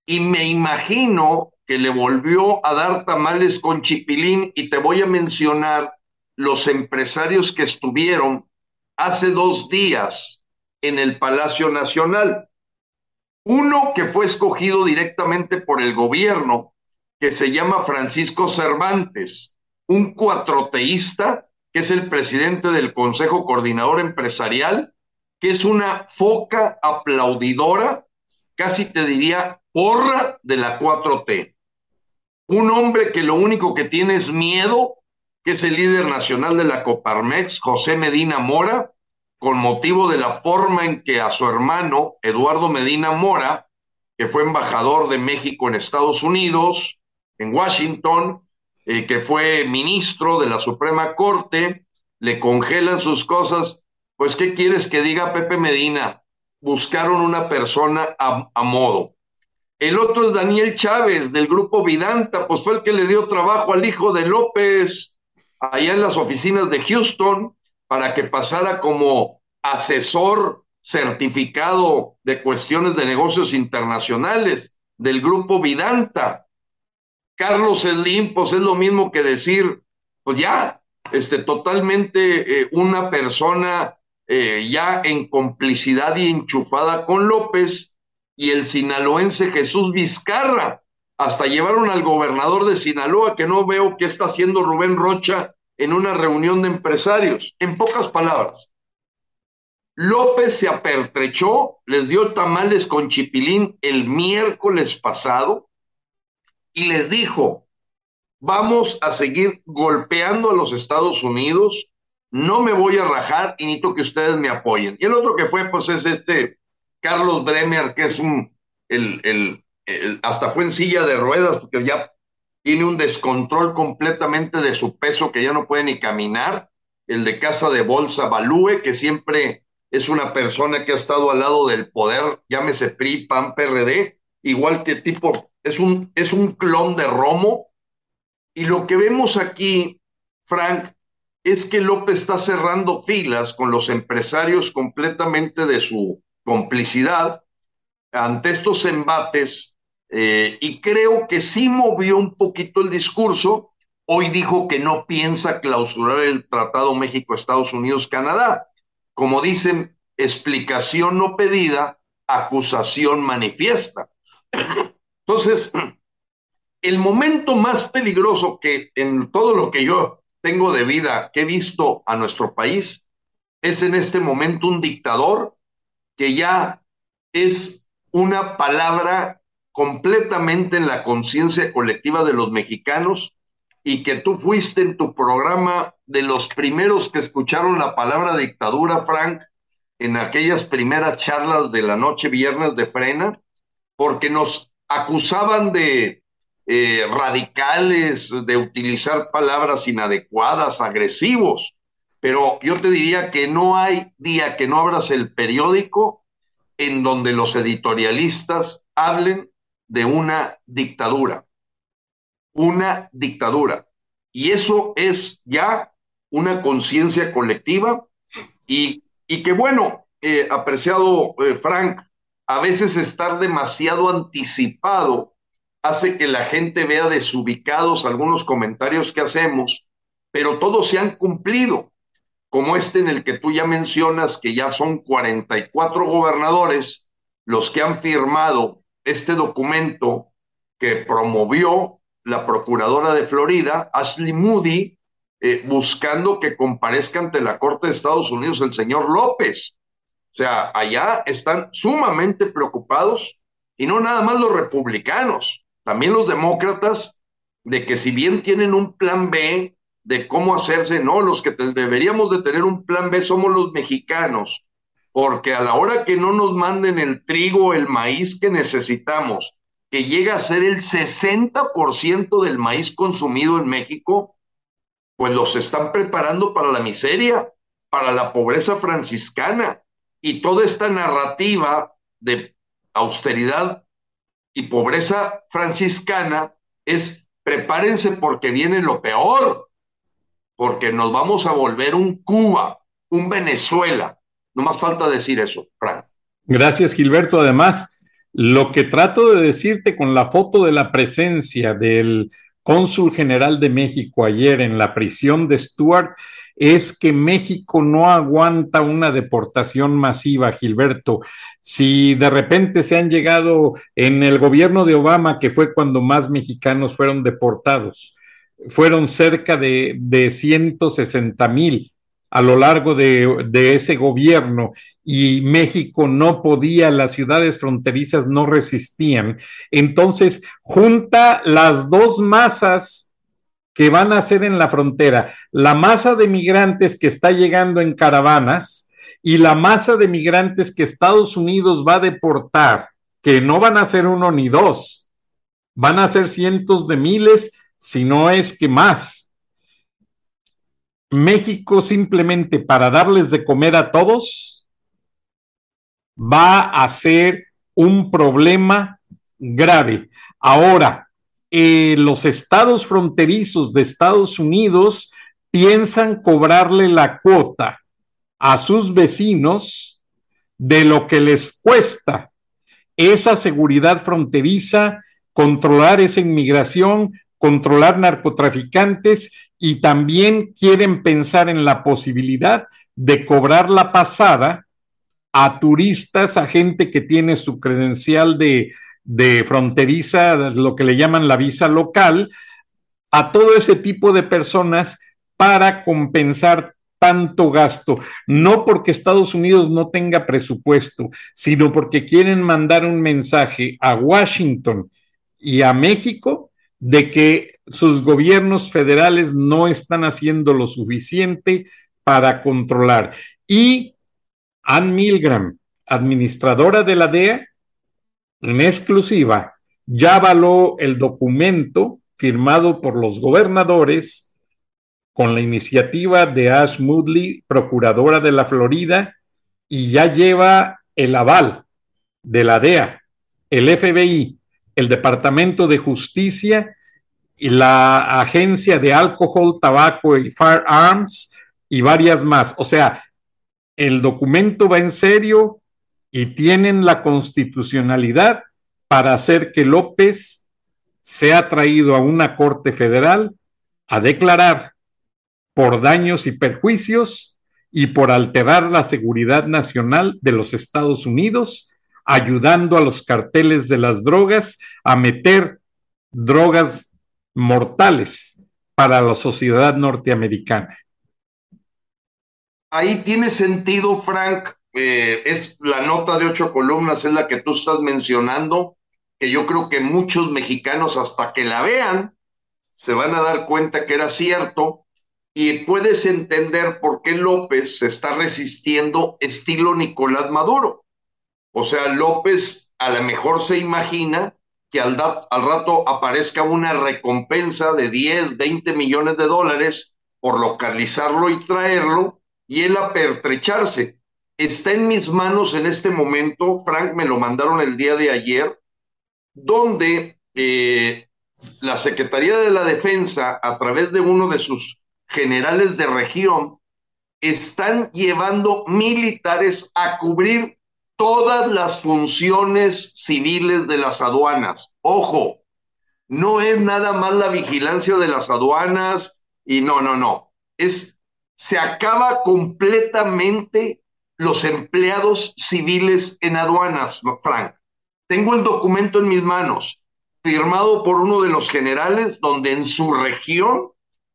Y me imagino que le volvió a dar tamales con chipilín y te voy a mencionar los empresarios que estuvieron hace dos días en el Palacio Nacional. Uno que fue escogido directamente por el gobierno, que se llama Francisco Cervantes, un cuatroteísta, que es el presidente del Consejo Coordinador Empresarial, que es una foca aplaudidora, casi te diría porra de la 4T. Un hombre que lo único que tiene es miedo que es el líder nacional de la Coparmex, José Medina Mora, con motivo de la forma en que a su hermano, Eduardo Medina Mora, que fue embajador de México en Estados Unidos, en Washington, eh, que fue ministro de la Suprema Corte, le congelan sus cosas, pues ¿qué quieres que diga Pepe Medina? Buscaron una persona a, a modo. El otro es Daniel Chávez, del grupo Vidanta, pues fue el que le dio trabajo al hijo de López, allá en las oficinas de Houston para que pasara como asesor certificado de cuestiones de negocios internacionales del grupo Vidanta. Carlos Slim, pues es lo mismo que decir, pues ya, este, totalmente eh, una persona eh, ya en complicidad y enchufada con López y el sinaloense Jesús Vizcarra. Hasta llevaron al gobernador de Sinaloa, que no veo qué está haciendo Rubén Rocha en una reunión de empresarios. En pocas palabras, López se apertrechó, les dio tamales con chipilín el miércoles pasado y les dijo, vamos a seguir golpeando a los Estados Unidos, no me voy a rajar y necesito que ustedes me apoyen. Y el otro que fue, pues es este Carlos Bremer, que es un, el, el, hasta fue en silla de ruedas, porque ya tiene un descontrol completamente de su peso, que ya no puede ni caminar. El de Casa de Bolsa Balúe, que siempre es una persona que ha estado al lado del poder, llámese PRI, PAN, PRD, igual que tipo, es un, es un clon de Romo. Y lo que vemos aquí, Frank, es que López está cerrando filas con los empresarios completamente de su complicidad ante estos embates eh, y creo que sí movió un poquito el discurso. Hoy dijo que no piensa clausurar el Tratado México-Estados Unidos-Canadá como dicen, explicación no pedida, acusación manifiesta. Entonces, el momento más peligroso que en todo lo que yo tengo de vida que he visto a nuestro país es en este momento un dictador que ya es una palabra completamente en la conciencia colectiva de los mexicanos y que tú fuiste en tu programa de los primeros que escucharon la palabra dictadura, Frank, en aquellas primeras charlas de la noche viernes de frena, porque nos acusaban de eh, radicales, de utilizar palabras inadecuadas, agresivos, pero yo te diría que no hay día que no abras el periódico en donde los editorialistas hablen de una dictadura. Una dictadura. Y eso es ya una conciencia colectiva. Y, y que bueno, eh, apreciado eh, Frank, a veces estar demasiado anticipado hace que la gente vea desubicados algunos comentarios que hacemos, pero todos se han cumplido, como este en el que tú ya mencionas que ya son 44 gobernadores los que han firmado este documento que promovió la procuradora de Florida, Ashley Moody, eh, buscando que comparezca ante la Corte de Estados Unidos el señor López. O sea, allá están sumamente preocupados y no nada más los republicanos, también los demócratas, de que si bien tienen un plan B de cómo hacerse, no, los que deberíamos de tener un plan B somos los mexicanos, porque a la hora que no nos manden el trigo, el maíz que necesitamos, que llega a ser el 60% del maíz consumido en México, pues los están preparando para la miseria, para la pobreza franciscana. Y toda esta narrativa de austeridad y pobreza franciscana es prepárense porque viene lo peor, porque nos vamos a volver un Cuba, un Venezuela. No más falta decir eso, Frank. Gracias, Gilberto. Además, lo que trato de decirte con la foto de la presencia del cónsul general de México ayer en la prisión de Stuart es que México no aguanta una deportación masiva, Gilberto. Si de repente se han llegado en el gobierno de Obama, que fue cuando más mexicanos fueron deportados, fueron cerca de, de 160 mil a lo largo de, ese gobierno y México no podía, las ciudades fronterizas no resistían. Entonces, junta las dos masas que van a ser en la frontera, la masa de migrantes que está llegando en caravanas y la masa de migrantes que Estados Unidos va a deportar, que no van a ser uno ni dos, van a ser cientos de miles, si no es que más. México simplemente para darles de comer a todos va a ser un problema grave. Ahora, eh, los estados fronterizos de Estados Unidos piensan cobrarle la cuota a sus vecinos de lo que les cuesta esa seguridad fronteriza, controlar esa inmigración, controlar narcotraficantes y también quieren pensar en la posibilidad de cobrar la pasada a turistas, a gente que tiene su credencial de, de fronteriza, lo que le llaman la visa local, a todo ese tipo de personas para compensar tanto gasto, no porque Estados Unidos no tenga presupuesto, sino porque quieren mandar un mensaje a Washington y a México de que sus gobiernos federales no están haciendo lo suficiente para controlar. Y Ann Milgram, administradora de la DEA, en exclusiva, ya avaló el documento firmado por los gobernadores con la iniciativa de Ash Moodley, procuradora de la Florida, y ya lleva el aval de la DEA, el FBI, el Departamento de Justicia y la Agencia de Alcohol, Tabaco y Firearms y varias más. O sea, el documento va en serio y tienen la constitucionalidad para hacer que López sea traído a una corte federal a declarar por daños y perjuicios y por alterar la seguridad nacional de los Estados Unidos, ayudando a los carteles de las drogas a meter drogas mortales para la sociedad norteamericana. Ahí tiene sentido, Frank. Eh, es la nota de ocho columnas, es la que tú estás mencionando, que yo creo que muchos mexicanos hasta que la vean se van a dar cuenta que era cierto y puedes entender por qué López se está resistiendo estilo Nicolás Maduro. O sea, López a lo mejor se imagina que al, al rato aparezca una recompensa de 10, 20 millones de dólares por localizarlo y traerlo y él a pertrecharse. Está en mis manos en este momento, Frank me lo mandaron el día de ayer, donde eh, la Secretaría de la Defensa, a través de uno de sus generales de región, están llevando militares a cubrir todas las funciones civiles de las aduanas. Ojo, no es nada más la vigilancia de las aduanas y no, no, no. Es, se acaba completamente los empleados civiles en aduanas, Frank. Tengo el documento en mis manos, firmado por uno de los generales, donde en su región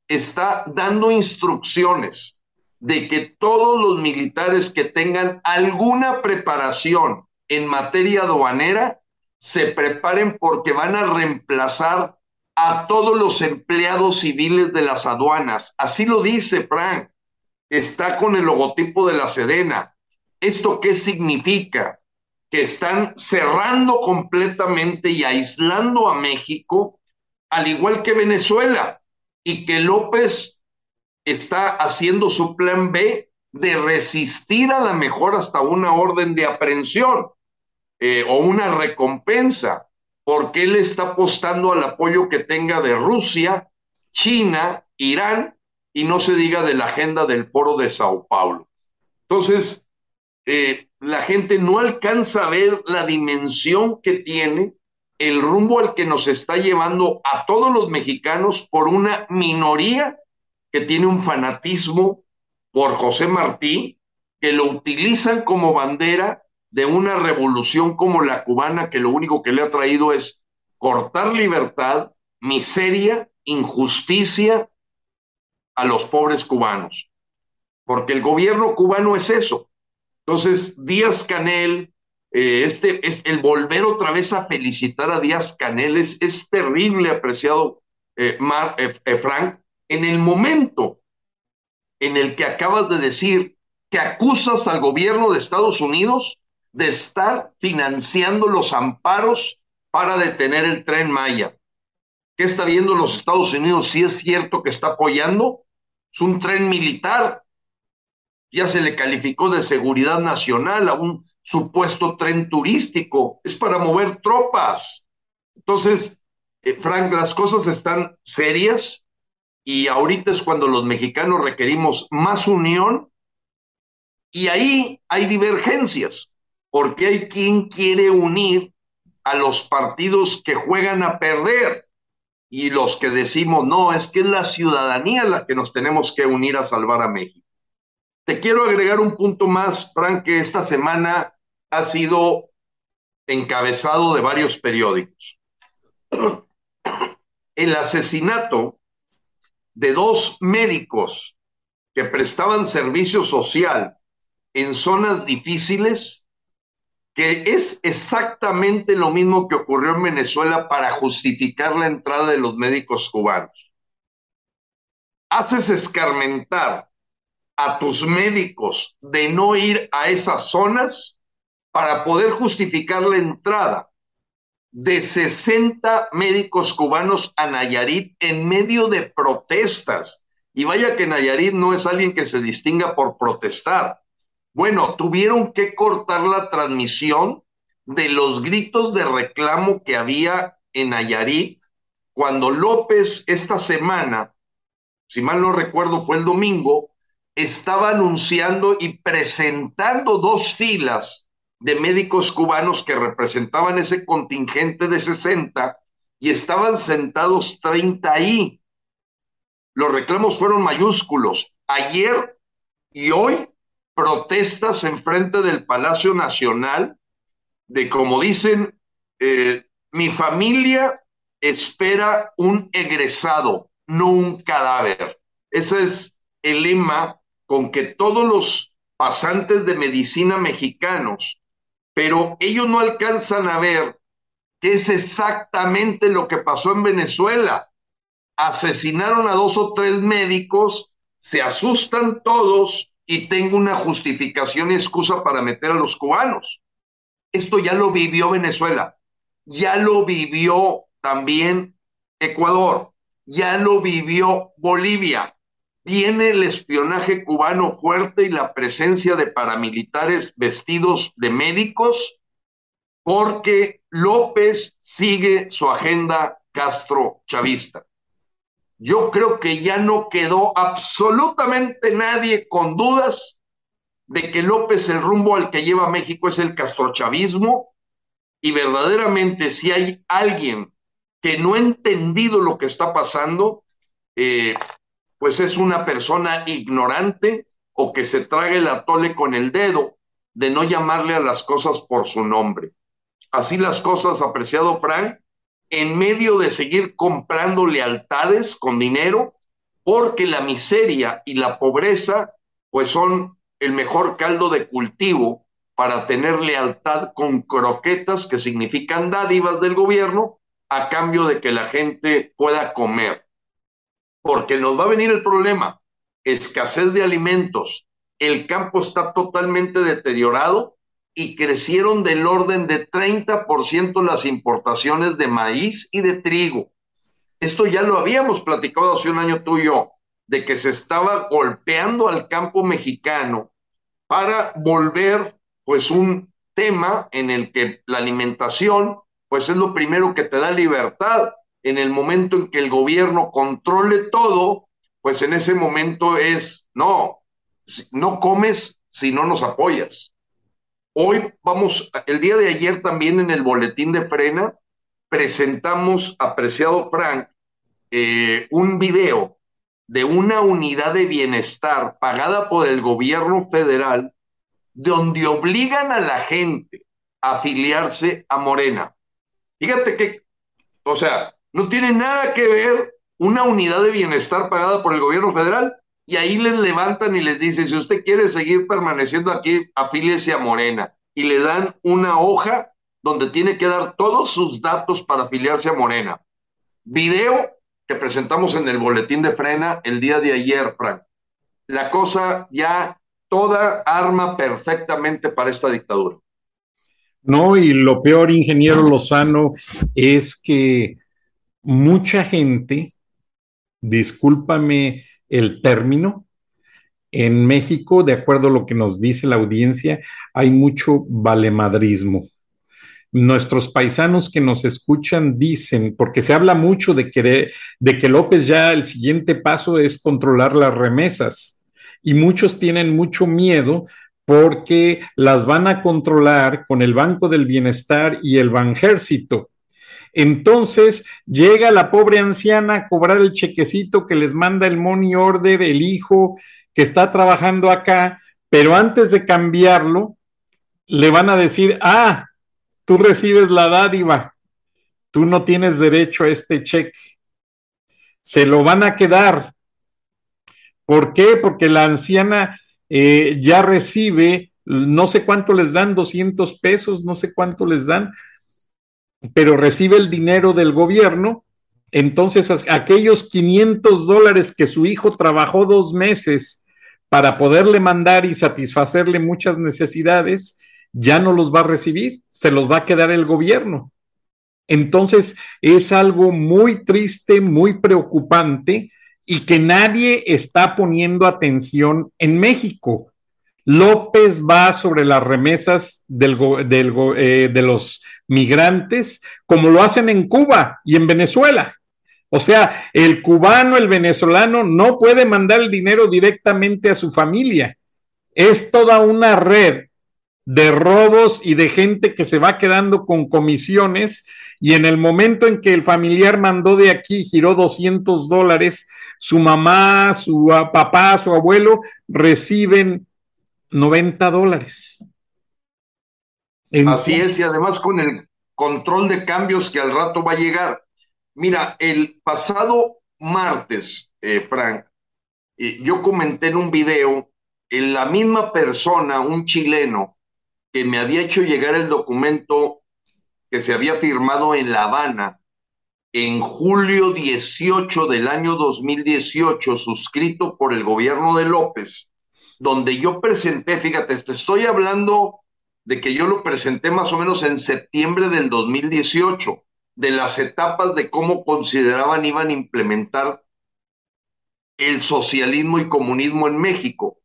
está dando instrucciones de que todos los militares que tengan alguna preparación en materia aduanera se preparen porque van a reemplazar a todos los empleados civiles de las aduanas. Así lo dice Frank. Está con el logotipo de la Sedena. ¿Esto qué significa? Que están cerrando completamente y aislando a México, al igual que Venezuela, y que López está haciendo su plan B de resistir a la mejor hasta una orden de aprehensión eh, o una recompensa, porque él está apostando al apoyo que tenga de Rusia, China, Irán y no se diga de la agenda del foro de Sao Paulo. Entonces, eh, la gente no alcanza a ver la dimensión que tiene el rumbo al que nos está llevando a todos los mexicanos por una minoría que tiene un fanatismo por José Martí, que lo utilizan como bandera de una revolución como la cubana, que lo único que le ha traído es cortar libertad, miseria, injusticia a los pobres cubanos. Porque el gobierno cubano es eso. Entonces, Díaz Canel, eh, este es el volver otra vez a felicitar a Díaz Canel es, terrible, apreciado eh, Mar, eh, Frank, en el momento en el que acabas de decir que acusas al gobierno de Estados Unidos de estar financiando los amparos para detener el tren Maya. ¿Qué está viendo los Estados Unidos? Si es cierto que está apoyando, es un tren militar. Ya se le calificó de seguridad nacional a un supuesto tren turístico. Es para mover tropas. Entonces, eh, Frank, las cosas están serias y ahorita es cuando los mexicanos requerimos más unión y ahí hay divergencias, porque hay quien quiere unir a los partidos que juegan a perder. y los que decimos, no, es que es la ciudadanía la que nos tenemos que unir a salvar a México. Te quiero agregar un punto más, Frank, que esta semana ha sido encabezado de varios periódicos. El asesinato de dos médicos que prestaban servicio social en zonas difíciles, que es exactamente lo mismo que ocurrió en Venezuela para justificar la entrada de los médicos cubanos. Haces escarmentar a tus médicos de no ir a esas zonas para poder justificar la entrada de 60 médicos cubanos a Nayarit en medio de protestas. Y vaya que Nayarit no es alguien que se distinga por protestar. Bueno, tuvieron que cortar la transmisión de los gritos de reclamo que había en Nayarit cuando López esta semana, si mal no recuerdo fue el domingo, estaba anunciando y presentando dos filas de médicos cubanos que representaban ese contingente de 60 y estaban sentados 30 ahí. Los reclamos fueron mayúsculos. Ayer y hoy protestas en frente del Palacio Nacional de, como dicen, eh, mi familia espera un egresado, no un cadáver. Ese es el lema con que todos los pasantes de medicina mexicanos, pero ellos no alcanzan a ver qué es exactamente lo que pasó en Venezuela. Asesinaron a dos o tres médicos, se asustan todos y tengo una justificación y excusa para meter a los cubanos. Esto ya lo vivió Venezuela, ya lo vivió también Ecuador, ya lo vivió Bolivia viene el espionaje cubano fuerte y la presencia de paramilitares vestidos de médicos, porque López sigue su agenda castro-chavista. Yo creo que ya no quedó absolutamente nadie con dudas de que López el rumbo al que lleva México es el castrochavismo y verdaderamente si hay alguien que no ha entendido lo que está pasando, eh, pues es una persona ignorante o que se trague el atole con el dedo de no llamarle a las cosas por su nombre. Así las cosas, apreciado Frank, en medio de seguir comprando lealtades con dinero, porque la miseria y la pobreza, pues son el mejor caldo de cultivo para tener lealtad con croquetas que significan dádivas del gobierno a cambio de que la gente pueda comer porque nos va a venir el problema, escasez de alimentos, el campo está totalmente deteriorado y crecieron del orden de 30% las importaciones de maíz y de trigo. Esto ya lo habíamos platicado hace un año tú y yo, de que se estaba golpeando al campo mexicano para volver pues un tema en el que la alimentación pues es lo primero que te da libertad en el momento en que el gobierno controle todo, pues en ese momento es, no, no comes si no nos apoyas. Hoy vamos, el día de ayer también en el boletín de frena, presentamos, apreciado Frank, eh, un video de una unidad de bienestar pagada por el gobierno federal, donde obligan a la gente a afiliarse a Morena. Fíjate que, o sea, no tiene nada que ver una unidad de bienestar pagada por el gobierno federal y ahí les levantan y les dicen, si usted quiere seguir permaneciendo aquí, afíliese a Morena. Y le dan una hoja donde tiene que dar todos sus datos para afiliarse a Morena. Video que presentamos en el boletín de frena el día de ayer, Frank. La cosa ya toda arma perfectamente para esta dictadura. No, y lo peor, ingeniero Lozano, es que mucha gente, discúlpame el término, en México, de acuerdo a lo que nos dice la audiencia, hay mucho valemadrismo. Nuestros paisanos que nos escuchan dicen, porque se habla mucho de que, de que López ya el siguiente paso es controlar las remesas y muchos tienen mucho miedo porque las van a controlar con el Banco del Bienestar y el Banjército Entonces llega la pobre anciana a cobrar el chequecito que les manda el money order, el hijo que está trabajando acá, pero antes de cambiarlo, le van a decir, ah, tú recibes la dádiva, tú no tienes derecho a este cheque. Se lo van a quedar. ¿Por qué? Porque la anciana eh, ya recibe, no sé cuánto les dan, 200 pesos, no sé cuánto les dan, pero recibe el dinero del gobierno. Entonces, aquellos 500 dólares que su hijo trabajó dos meses para poderle mandar y satisfacerle muchas necesidades, ya no los va a recibir, se los va a quedar el gobierno. Entonces, es algo muy triste, muy preocupante y que nadie está poniendo atención en México. López va sobre las remesas eh, de los migrantes, como lo hacen en Cuba y en Venezuela. O sea, el cubano, el venezolano no puede mandar el dinero directamente a su familia. Es toda una red de robos y de gente que se va quedando con comisiones y en el momento en que el familiar mandó de aquí, giró 200 dólares, su mamá, su papá, su abuelo reciben 90 dólares. Así es, y además con el control de cambios que al rato va a llegar. Mira, el pasado martes, eh, Frank, eh, yo comenté en un video, en la misma persona, un chileno, que me había hecho llegar el documento que se había firmado en La Habana en julio 18 del año 2018, suscrito por el gobierno de López, donde yo presenté, fíjate, te estoy hablando de que yo lo presenté más o menos en septiembre del 2018, de las etapas de cómo consideraban iban a implementar el socialismo y comunismo en México.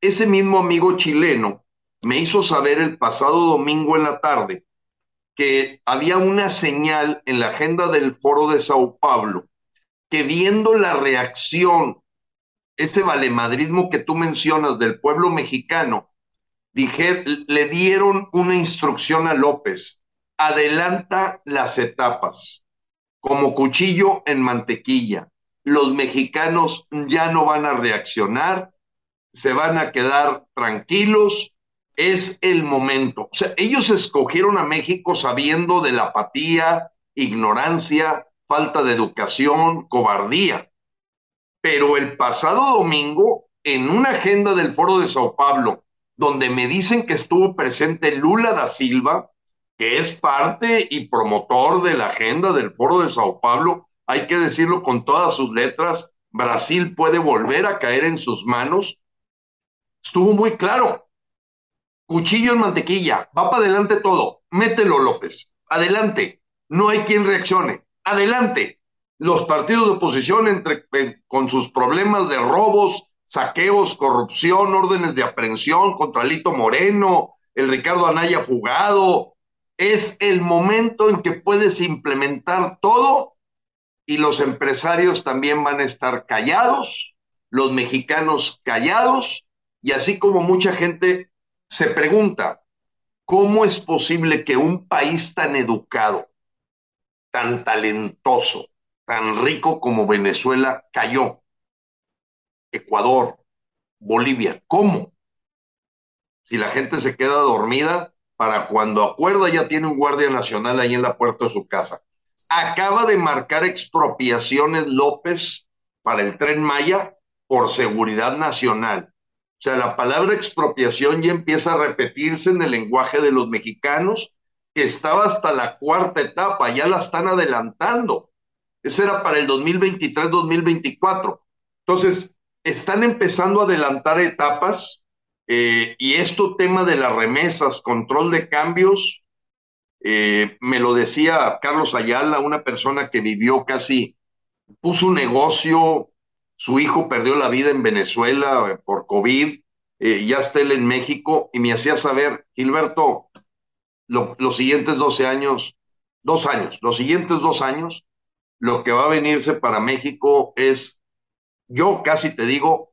Ese mismo amigo chileno me hizo saber el pasado domingo en la tarde que había una señal en la agenda del foro de Sao Paulo que viendo la reacción, ese valemadrismo que tú mencionas del pueblo mexicano, dije, le dieron una instrucción a López, adelanta las etapas, como cuchillo en mantequilla. Los mexicanos ya no van a reaccionar, se van a quedar tranquilos, es el momento. Ellos escogieron a México sabiendo de la apatía, ignorancia, falta de educación, cobardía. Pero el pasado domingo, en una agenda del Foro de Sao Paulo, donde me dicen que estuvo presente Lula da Silva, que es parte y promotor de la agenda del Foro de Sao Paulo, hay que decirlo con todas sus letras, Brasil puede volver a caer en sus manos. Estuvo muy claro, Cuchillo en mantequilla, va para adelante todo. Mételo, López. Adelante. No hay quien reaccione. Adelante. Los partidos de oposición entre, con sus problemas de robos, saqueos, corrupción, órdenes de aprehensión contra Lito Moreno, el Ricardo Anaya fugado. Es el momento en que puedes implementar todo y los empresarios también van a estar callados, los mexicanos callados, y así como mucha gente se pregunta, ¿cómo es posible que un país tan educado, tan talentoso, tan rico como Venezuela cayó? Ecuador, Bolivia, ¿cómo? Si la gente se queda dormida, para cuando acuerda ya tiene un guardia nacional ahí en la puerta de su casa. Acaba de marcar expropiaciones López para el tren Maya por seguridad nacional o sea, la palabra expropiación ya empieza a repetirse en el lenguaje de los mexicanos, que estaba hasta la cuarta etapa, ya la están adelantando. Ese era para el 2023-2024. Entonces, están empezando a adelantar etapas eh, y esto tema de las remesas, control de cambios, eh, me lo decía Carlos Ayala, una persona que vivió casi, puso un negocio su hijo perdió la vida en Venezuela eh, por COVID, ya está él en México y me hacía saber, Gilberto, los siguientes 12 años, dos años, los siguientes dos años, lo que va a venirse para México es, yo casi te digo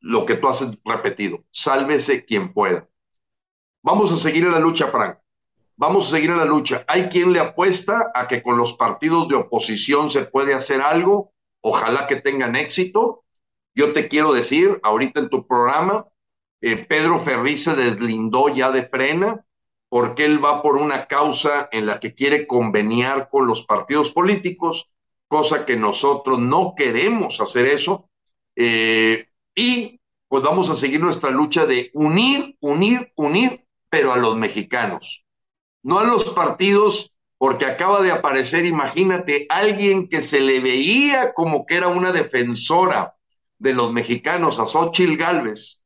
lo que tú has repetido, sálvese quien pueda. Vamos a seguir en la lucha, Frank. vamos a seguir en la lucha. Hay quien le apuesta a que con los partidos de oposición se puede hacer algo, ojalá que tengan éxito. Yo te quiero decir, ahorita en tu programa, eh, Pedro Ferri se deslindó ya de frena porque él va por una causa en la que quiere conveniar con los partidos políticos, cosa que nosotros no queremos hacer eso. Eh, y pues vamos a seguir nuestra lucha de unir, unir, unir, pero a los mexicanos, no a los partidos, porque acaba de aparecer, imagínate, alguien que se le veía como que era una defensora de los mexicanos, a Xochitl Galvez,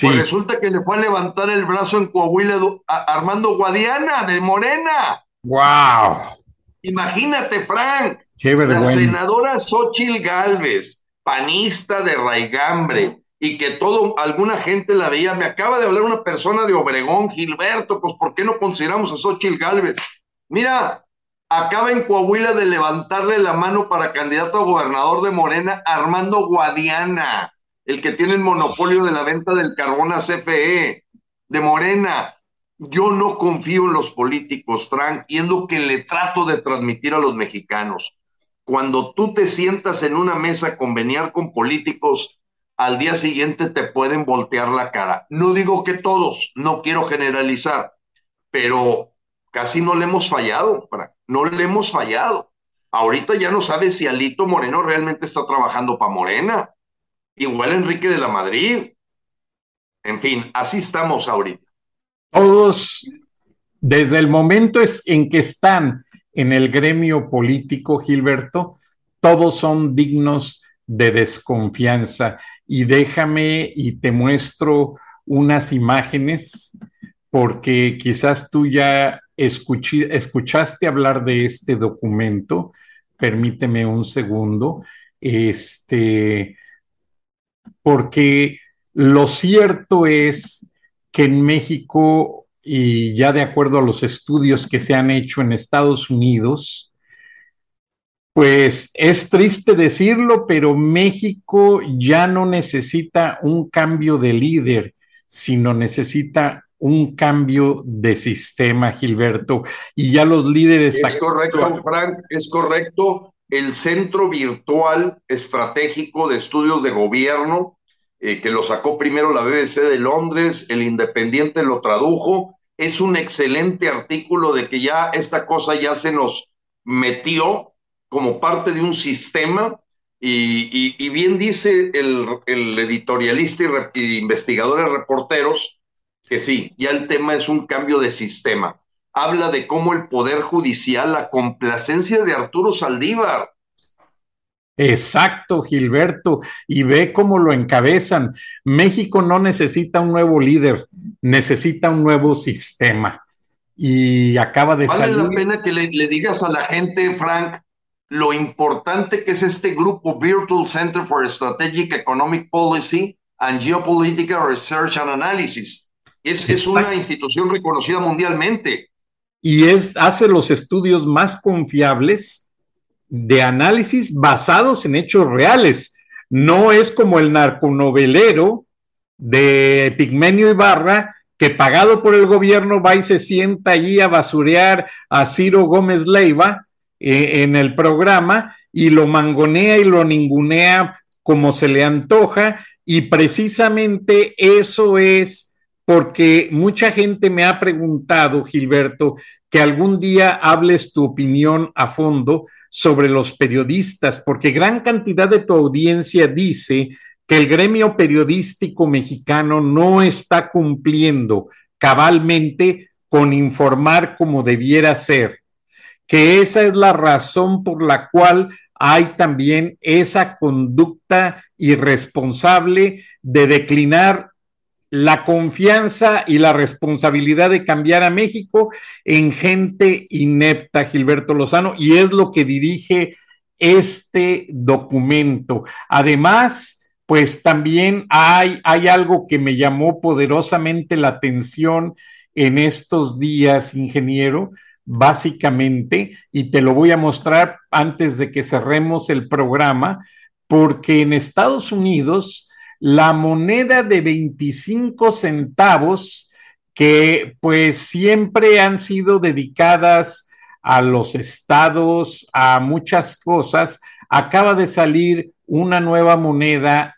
pues resulta que le fue a levantar el brazo en Coahuila a Armando Guadiana de Morena. ¡Wow! Imagínate, Frank. Qué la senadora Xochil Galvez, panista de Raigambre, y que todo, alguna gente la veía. Me acaba de hablar una persona de Obregón, Gilberto, pues ¿por qué no consideramos a Xochil Galvez? Mira, acaba en Coahuila de levantarle la mano para candidato a gobernador de Morena, Armando Guadiana el que tiene el monopolio de la venta del carbón a CFE, de Morena. Yo no confío en los políticos, Frank, y es lo que le trato de transmitir a los mexicanos. Cuando tú te sientas en una mesa a conveniar con políticos, al día siguiente te pueden voltear la cara. No digo que todos, no quiero generalizar, pero casi no le hemos fallado, Frank, no le hemos fallado. Ahorita ya no sabes si Alito Moreno realmente está trabajando para Morena igual Enrique de la Madrid. En fin, así estamos ahorita. Todos, desde el momento en que están en el gremio político, Gilberto, todos son dignos de desconfianza. Y déjame y te muestro unas imágenes, porque quizás tú ya escuchaste hablar de este documento. Permíteme un segundo. Este, porque lo cierto es que en México, y ya de acuerdo a los estudios que se han hecho en Estados Unidos, pues es triste decirlo, pero México ya no necesita un cambio de líder, sino necesita un cambio de sistema, Gilberto. Y ya los líderes... Es correcto, Frank, es correcto el Centro Virtual Estratégico de Estudios de Gobierno, eh, que lo sacó primero la BBC de Londres, el Independiente lo tradujo. Es un excelente artículo de que ya esta cosa ya se nos metió como parte de un sistema y, bien dice el, editorialista y, y investigadores reporteros que sí, ya el tema es un cambio de sistema habla de cómo el Poder Judicial, la complacencia de Arturo Saldívar. Exacto, Gilberto, y ve cómo lo encabezan. México no necesita un nuevo líder, necesita un nuevo sistema. Y acaba de salir. Vale la pena que le, le digas a la gente, Frank, lo importante que es este grupo Virtual Center for Strategic Economic Policy and Geopolitical Research and Analysis. Es, es, una institución reconocida mundialmente y es, hace los estudios más confiables de análisis basados en hechos reales. No es como el narconovelero de Pigmenio Ibarra, que pagado por el gobierno va y se sienta allí a basurear a Ciro Gómez Leiva eh, en el programa y lo mangonea y lo ningunea como se le antoja. Y precisamente eso es porque mucha gente me ha preguntado, Gilberto, que algún día hables tu opinión a fondo sobre los periodistas, porque gran cantidad de tu audiencia dice que el gremio periodístico mexicano no está cumpliendo cabalmente con informar como debiera ser, que esa es la razón por la cual hay también esa conducta irresponsable de declinar la confianza y la responsabilidad de cambiar a México en gente inepta, Gilberto Lozano, y es lo que dirige este documento. Además, pues también hay, hay algo que me llamó poderosamente la atención en estos días, ingeniero, básicamente, y te lo voy a mostrar antes de que cerremos el programa, porque en Estados Unidos, la moneda de 25 centavos que pues siempre han sido dedicadas a los estados, a muchas cosas, acaba de salir una nueva moneda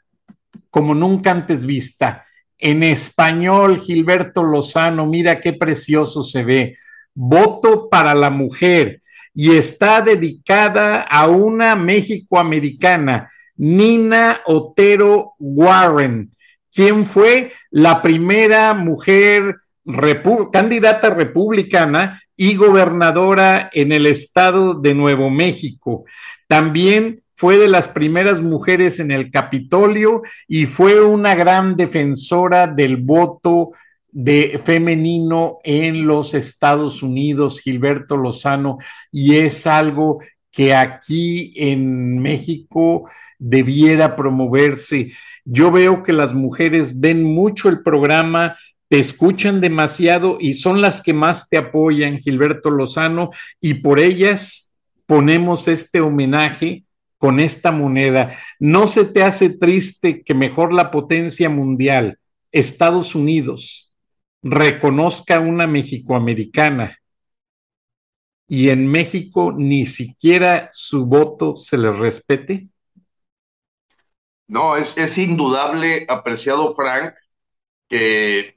como nunca antes vista. En español, Gilberto Lozano, mira qué precioso se ve. Voto para la mujer y está dedicada a una México-americana, Nina Otero Warren, quien fue la primera mujer candidata republicana y gobernadora en el estado de Nuevo México. También fue de las primeras mujeres en el Capitolio y fue una gran defensora del voto femenino en los Estados Unidos, Gilberto Lozano, y es algo que aquí en México debiera promoverse. Yo veo que las mujeres ven mucho el programa, te escuchan demasiado y son las que más te apoyan, Gilberto Lozano, y por ellas ponemos este homenaje con esta moneda. ¿No se te hace triste que mejor la potencia mundial, Estados Unidos, reconozca una mexicoamericana y en México ni siquiera su voto se le respete? No, es, es indudable, apreciado Frank, que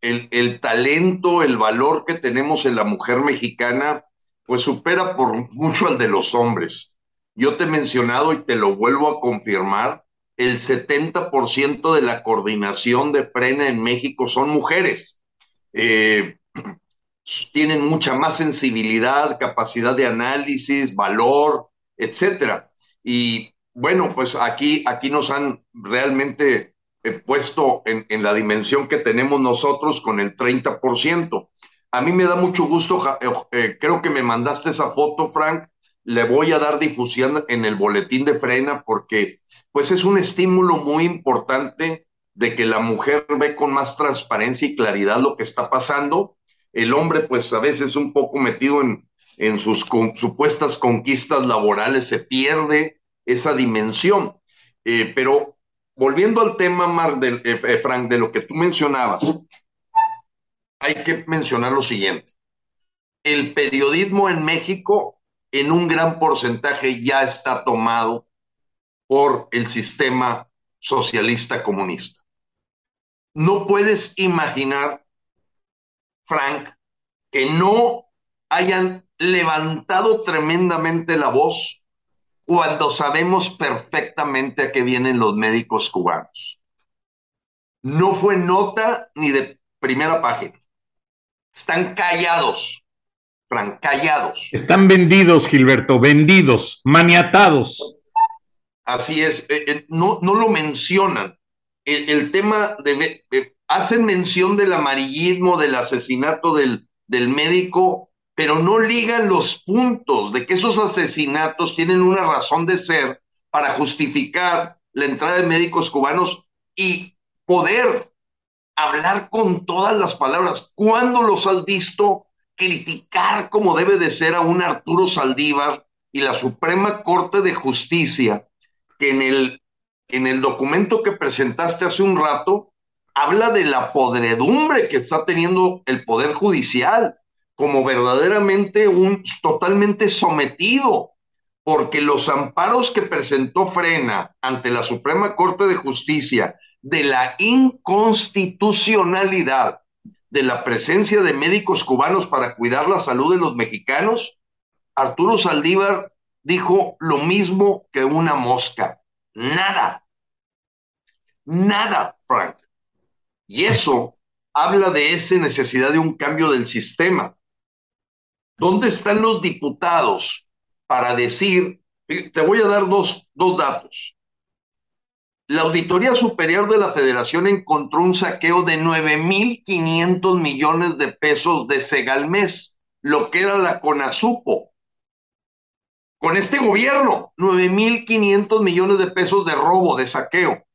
el, el, talento, el valor que tenemos en la mujer mexicana, pues supera por mucho al de los hombres. Yo te he mencionado y te lo vuelvo a confirmar, el 70% de la coordinación de frena en México son mujeres. Eh, *clears throat* tienen mucha más sensibilidad, capacidad de análisis, valor, etcétera. Y bueno, pues aquí, aquí nos han realmente eh, puesto en, la dimensión que tenemos nosotros con el 30%. A mí me da mucho gusto, eh, creo que me mandaste esa foto, Frank, le voy a dar difusión en el boletín de frena porque pues es un estímulo muy importante de que la mujer ve con más transparencia y claridad lo que está pasando. El hombre, pues a veces un poco metido en, en sus supuestas conquistas laborales, se pierde esa dimensión. Eh, pero volviendo al tema, Mar, de, eh, eh, Frank, de lo que tú mencionabas, hay que mencionar lo siguiente. El periodismo en México, en un gran porcentaje, ya está tomado por el sistema socialista comunista. No puedes imaginar, Frank, que no hayan levantado tremendamente la voz cuando sabemos perfectamente a qué vienen los médicos cubanos. No fue nota ni de primera página. Están callados, Frank, callados. Están vendidos, Gilberto, vendidos, maniatados. Así es, eh, eh, no, no lo mencionan. El, tema de, hacen mención del amarillismo, del asesinato del, del médico, pero no ligan los puntos de que esos asesinatos tienen una razón de ser para justificar la entrada de médicos cubanos y poder hablar con todas las palabras. ¿Cuándo los has visto criticar como debe de ser a un Arturo Saldívar y la Suprema Corte de Justicia que en el, en el documento que presentaste hace un rato habla de la podredumbre que está teniendo el Poder Judicial como verdaderamente un totalmente sometido, porque los amparos que presentó Frena ante la Suprema Corte de Justicia de la inconstitucionalidad de la presencia de médicos cubanos para cuidar la salud de los mexicanos, Arturo Saldívar dijo lo mismo que una mosca. Nada. Nada, Frank. Y eso habla de esa necesidad de un cambio del sistema. ¿Dónde están los diputados para decir, te voy a dar dos, dos datos. La Auditoría Superior de la Federación encontró un saqueo de 9.500 millones de pesos de Segalmés, lo que era la CONASUPO, con este gobierno, 9.500 millones de pesos de robo, de saqueo.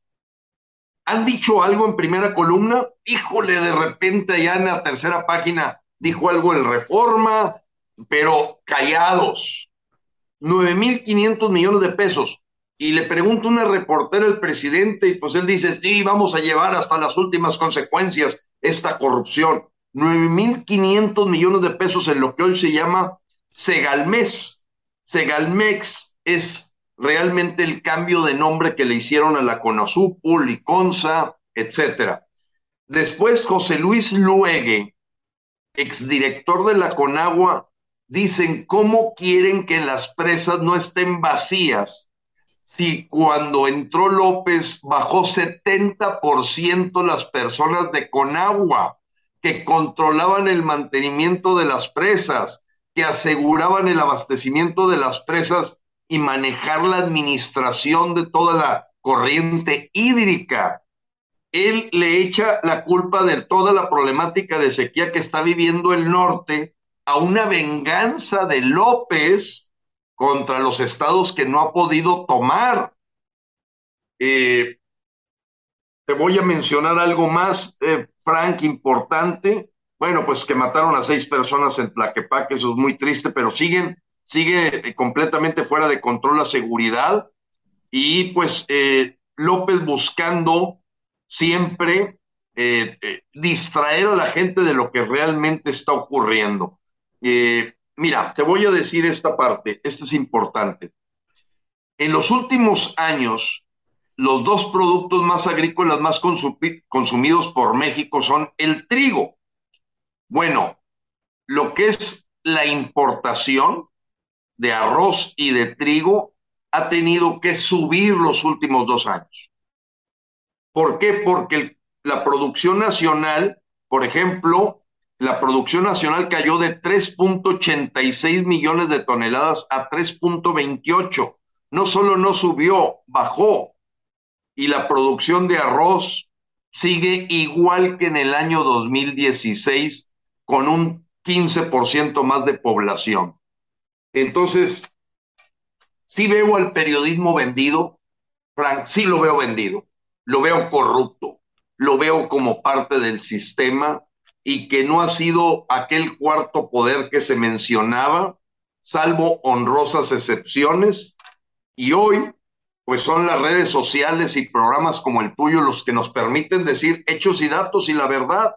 ¿Han dicho algo en primera columna? Híjole, de repente allá en la tercera página dijo algo el Reforma, pero callados. 9.500 millones de pesos. Y le pregunta una reportera al presidente y pues él dice, sí, vamos a llevar hasta las últimas consecuencias esta corrupción. 9.500 millones de pesos en lo que hoy se llama Segalmex. Segalmex es realmente el cambio de nombre que le hicieron a la Conasupul, Liconza, etcétera. Después, José Luis Luegue, exdirector de la Conagua, dicen cómo quieren que las presas no estén vacías si cuando entró López bajó 70% las personas de Conagua que controlaban el mantenimiento de las presas, que aseguraban el abastecimiento de las presas y manejar la administración de toda la corriente hídrica. Él le echa la culpa de toda la problemática de sequía que está viviendo el norte a una venganza de López contra los estados que no ha podido tomar. Eh, te voy a mencionar algo más, eh, Frank, importante. Bueno, pues que mataron a seis personas en Tlaquepaque, eso es muy triste, pero siguen sigue eh, completamente fuera de control la seguridad y pues eh, López buscando siempre eh, distraer a la gente de lo que realmente está ocurriendo. Mira, te voy a decir esta parte, esto es importante. En los últimos años, los dos productos más agrícolas más consumidos por México son el trigo. Bueno, lo que es la importación, de arroz y de trigo ha tenido que subir los últimos dos años. ¿Por qué? Porque la producción nacional, por ejemplo, la producción nacional cayó de 3.86 millones de toneladas a 3.28. No solo no subió, bajó. Y la producción de arroz sigue igual que en el año 2016, con un 15% más de población. Entonces, sí veo al periodismo vendido, Frank, sí lo veo vendido, lo veo corrupto, lo veo como parte del sistema y que no ha sido aquel cuarto poder que se mencionaba, salvo honrosas excepciones. Y hoy, pues son las redes sociales y programas como el tuyo los que nos permiten decir hechos y datos y la verdad.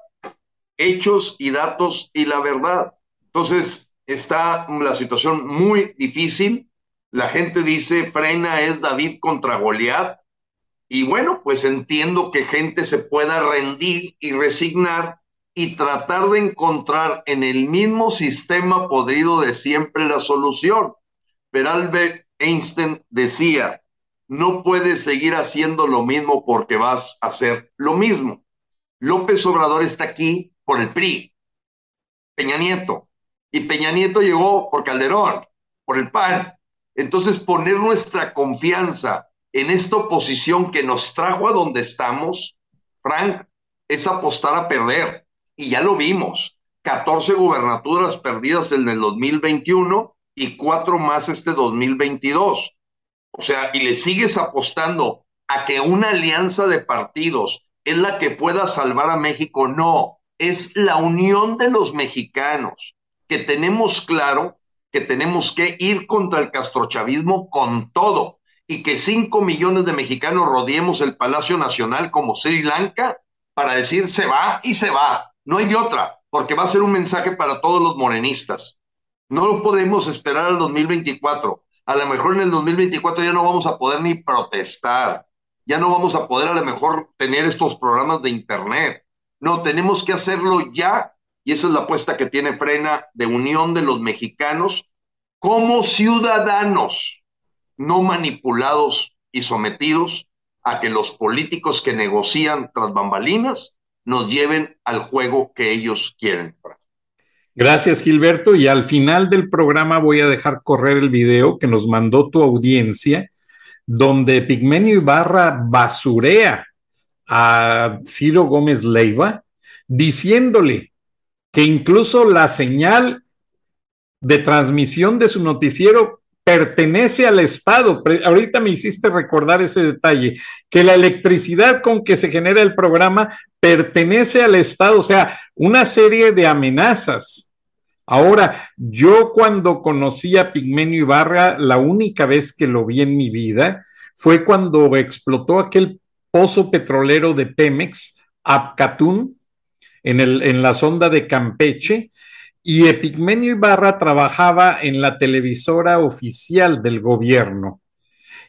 Hechos y datos y la verdad. Entonces, está la situación muy difícil. La gente dice, frena es David contra Goliat. Y bueno, pues entiendo que gente se pueda rendir y resignar y tratar de encontrar en el mismo sistema podrido de siempre la solución. Pero Albert Einstein decía, no puedes seguir haciendo lo mismo porque vas a hacer lo mismo. López Obrador está aquí por el PRI. Peña Nieto, y Peña Nieto llegó por Calderón, por el PAN. Entonces, poner nuestra confianza en esta oposición que nos trajo a donde estamos, Frank, es apostar a perder. Y ya lo vimos. 14 gubernaturas perdidas en el 2021 y cuatro más este 2022. O sea, y le sigues apostando a que una alianza de partidos es la que pueda salvar a México. No, es la unión de los mexicanos que tenemos claro que tenemos que ir contra el castrochavismo con todo y que cinco millones de mexicanos rodeemos el Palacio Nacional como Sri Lanka para decir se va y se va. No hay de otra, porque va a ser un mensaje para todos los morenistas. No lo podemos esperar al 2024. A lo mejor en el 2024 ya no vamos a poder ni protestar, ya no vamos a poder a lo mejor tener estos programas de Internet. No, tenemos que hacerlo ya y esa es la apuesta que tiene Frena de unión de los mexicanos como ciudadanos, no manipulados y sometidos a que los políticos que negocian tras bambalinas nos lleven al juego que ellos quieren. Gracias, Gilberto. Y al final del programa voy a dejar correr el video que nos mandó tu audiencia, donde Pigmenio Ibarra basurea a Ciro Gómez Leiva, diciéndole que incluso la señal de transmisión de su noticiero pertenece al Estado. Ahorita me hiciste recordar ese detalle, que la electricidad con que se genera el programa pertenece al Estado, o sea, una serie de amenazas. Ahora, yo cuando conocí a Pigmenio Ibarra, la única vez que lo vi en mi vida fue cuando explotó aquel pozo petrolero de Pemex, Apcatún, en, el, en la sonda de Campeche, y Epigmenio Ibarra trabajaba en la televisora oficial del gobierno.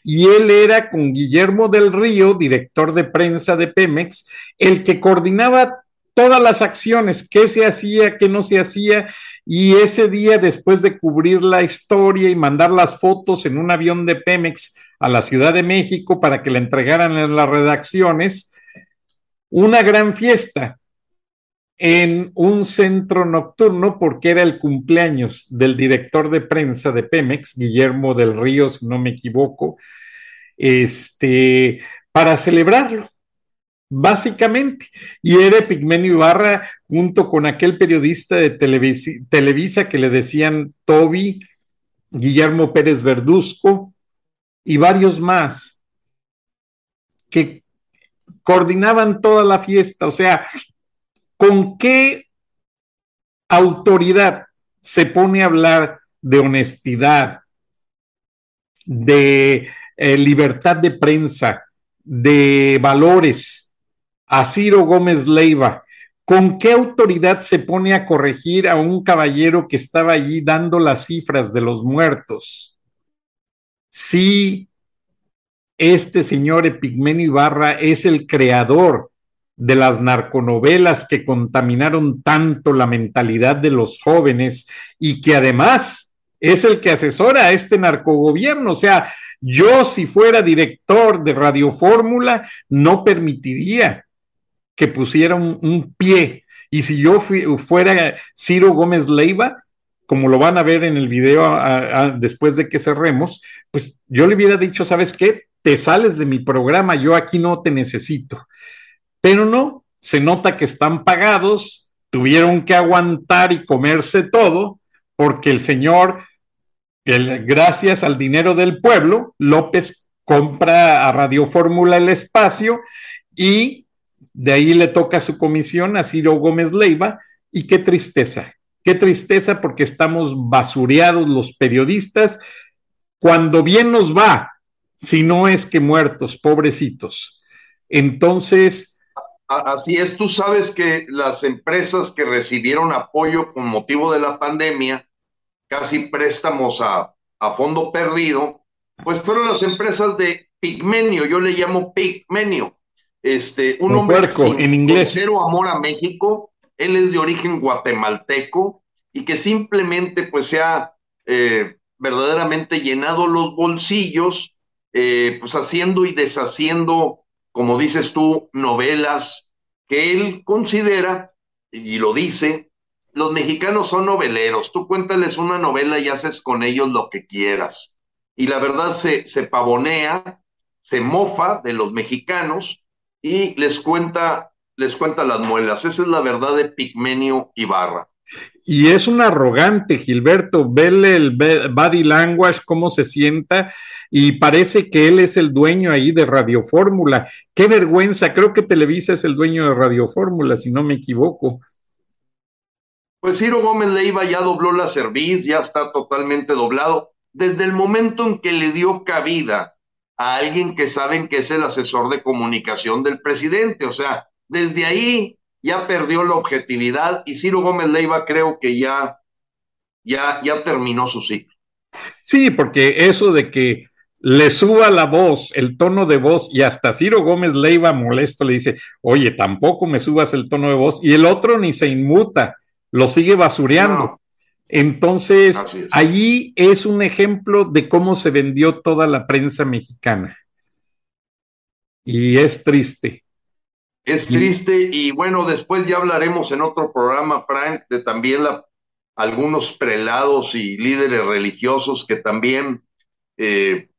Y él era con Guillermo del Río, director de prensa de Pemex, el que coordinaba todas las acciones, qué se hacía, qué no se hacía, y ese día, después de cubrir la historia y mandar las fotos en un avión de Pemex a la Ciudad de México para que la entregaran en las redacciones, una gran fiesta en un centro nocturno porque era el cumpleaños del director de prensa de Pemex, Guillermo del Río, si no me equivoco, este, para celebrarlo básicamente. Y era Pigmenio Ibarra junto con aquel periodista de Televisa, que le decían Toby, Guillermo Pérez Verduzco y varios más que coordinaban toda la fiesta. O sea, ¿con qué autoridad se pone a hablar de honestidad, de eh, libertad de prensa, de valores? a Ciro Gómez Leiva, ¿con qué autoridad se pone a corregir a un caballero que estaba allí dando las cifras de los muertos? Si este señor Epigmenio Ibarra es el creador de las narconovelas que contaminaron tanto la mentalidad de los jóvenes y que además es el que asesora a este narcogobierno. O sea, yo si fuera director de Radio Fórmula, no permitiría que pusiera un, pie. Y si yo fuera Ciro Gómez Leiva, como lo van a ver en el video después de que cerremos, pues yo le hubiera dicho, ¿sabes qué? Te sales de mi programa, yo aquí no te necesito. Pero no, se nota que están pagados, tuvieron que aguantar y comerse todo, porque el señor, gracias al dinero del pueblo, López compra a Radio Fórmula el espacio y de ahí le toca su comisión a Ciro Gómez Leiva y qué tristeza, qué tristeza porque estamos basureados los periodistas cuando bien nos va, si no es que muertos, pobrecitos. Entonces... Así es, tú sabes que las empresas que recibieron apoyo con motivo de la pandemia, casi préstamos a, a fondo perdido, pues fueron las empresas de Pigmenio, yo le llamo Pigmenio, este, un hombre en inglés. cero amor a México, él es de origen guatemalteco y que simplemente pues se ha eh, verdaderamente llenado los bolsillos, eh, pues haciendo y deshaciendo, como dices tú, novelas que él considera, y lo dice, los mexicanos son noveleros, tú cuéntales una novela y haces con ellos lo que quieras. Y la verdad se, se pavonea, se mofa de los mexicanos y les cuenta, les cuenta las muelas. Esa es la verdad de Pigmenio Ibarra. Y es un arrogante, Gilberto. Vele el body language, cómo se sienta, y parece que él es el dueño ahí de Radio Fórmula. Qué vergüenza, creo que Televisa es el dueño de Radio Fórmula, si no me equivoco. Pues Ciro Gómez Leiva ya dobló la cerviz, ya está totalmente doblado. Desde el momento en que le dio cabida a alguien que saben que es el asesor de comunicación del presidente. O sea, desde ahí ya perdió la objetividad y Ciro Gómez Leiva creo que ya, ya, ya terminó su ciclo. Sí, porque eso de que le suba la voz, el tono de voz, y hasta Ciro Gómez Leiva molesto le dice, oye, tampoco me subas el tono de voz, y el otro ni se inmuta, lo sigue basureando. Entonces, allí es un ejemplo de cómo se vendió toda la prensa mexicana. Y es triste. Es triste y bueno, después ya hablaremos en otro programa, Frank, de también la, algunos prelados y líderes religiosos que también, eh,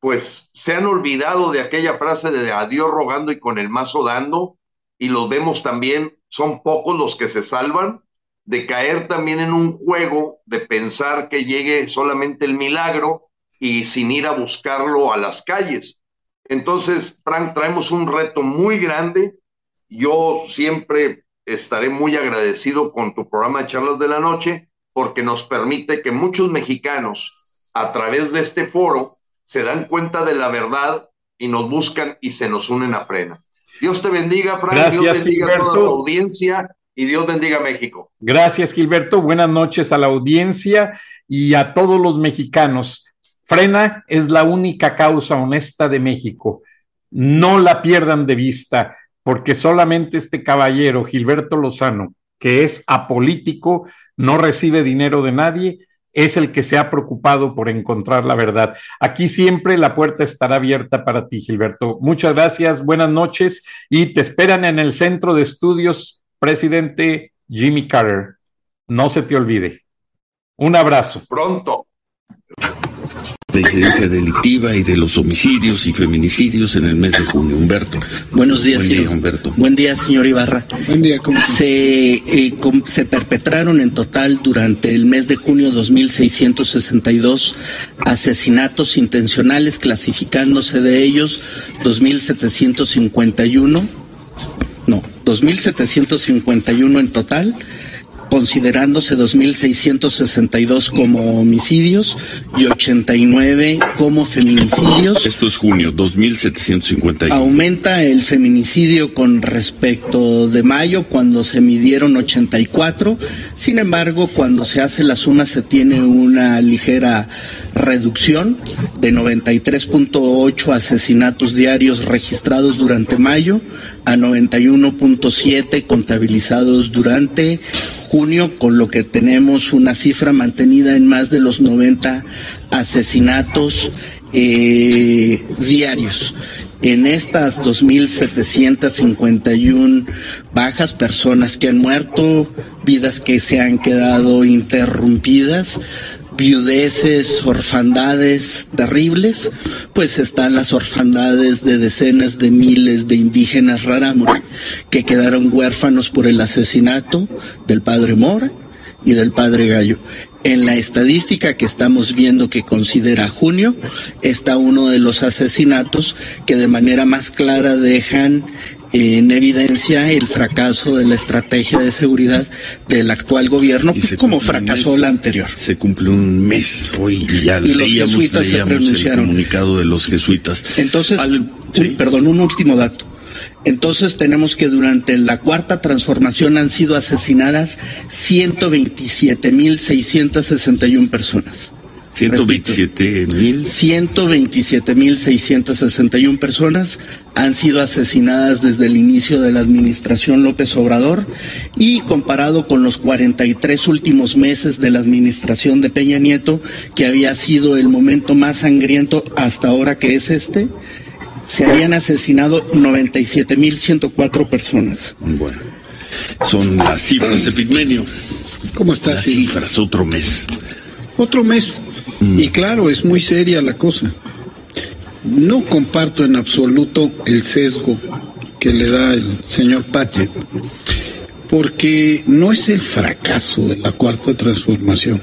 pues, se han olvidado de aquella frase de a Dios rogando y con el mazo dando, y los vemos también, son pocos los que se salvan, de caer también en un juego de pensar que llegue solamente el milagro y sin ir a buscarlo a las calles. Entonces, Frank, traemos un reto muy grande. Yo siempre estaré muy agradecido con tu programa de charlas de la noche porque nos permite que muchos mexicanos a través de este foro se dan cuenta de la verdad y nos buscan y se nos unen a plena. Dios te bendiga, Frank. Dios bendiga a toda tu audiencia y Dios bendiga a México. Gracias, Gilberto. Buenas noches a la audiencia y a todos los mexicanos. Frena es la única causa honesta de México. No la pierdan de vista, porque solamente este caballero, Gilberto Lozano, que es apolítico, no recibe dinero de nadie, es el que se ha preocupado por encontrar la verdad. Aquí siempre la puerta estará abierta para ti, Gilberto. Muchas gracias, buenas noches y te esperan en el Centro de Estudios, presidente Jimmy Carter. No se te olvide. Un abrazo. Pronto la incidencia delictiva y de los homicidios y feminicidios en el mes de junio. Humberto. Buenos días, Buen señor. día, Humberto. Buen día, señor Ibarra. Buen día, ¿cómo se, eh, com- se perpetraron en total durante el mes de junio 2.662 asesinatos intencionales, clasificándose de ellos 2.751, no, 2.751 en total, considerándose 2.662 como homicidios y 89 como feminicidios. Esto es junio, 2751. Aumenta el feminicidio con respecto de mayo cuando se midieron 84. Sin embargo, cuando se hace la suma se tiene una ligera reducción de 93.8 asesinatos diarios registrados durante mayo a 91.7 contabilizados durante junio, con lo que tenemos una cifra mantenida en más de los 90 asesinatos eh, diarios. En estas 2.751 bajas, personas que han muerto, vidas que se han quedado interrumpidas, viudeces, orfandades terribles, pues están las orfandades de decenas de miles de indígenas rarámuri que quedaron huérfanos por el asesinato del padre Mora y del padre Gallo. En la estadística que estamos viendo que considera junio está uno de los asesinatos que de manera más clara dejan en evidencia el fracaso de la estrategia de seguridad del actual gobierno, se como fracasó mes. la anterior. Se cumple un mes hoy y ya Y los leíamos, jesuitas se leíamos el comunicado de los jesuitas. Entonces, Al- sí. perdón, un último dato. Entonces tenemos que durante la cuarta transformación han sido asesinadas 127.661 personas. 127 mil. 127.661 personas han sido asesinadas desde el inicio de la administración López Obrador y comparado con los 43 últimos meses de la administración de Peña Nieto, que había sido el momento más sangriento hasta ahora que es este, se habían asesinado 97.104 personas. Bueno, son las cifras, Epigmenio. ¿Cómo estás? Las cifras, otro mes. Otro mes. Y claro, es muy seria la cosa. No comparto en absoluto el sesgo que le da el señor Paget, porque no es el fracaso de la cuarta transformación.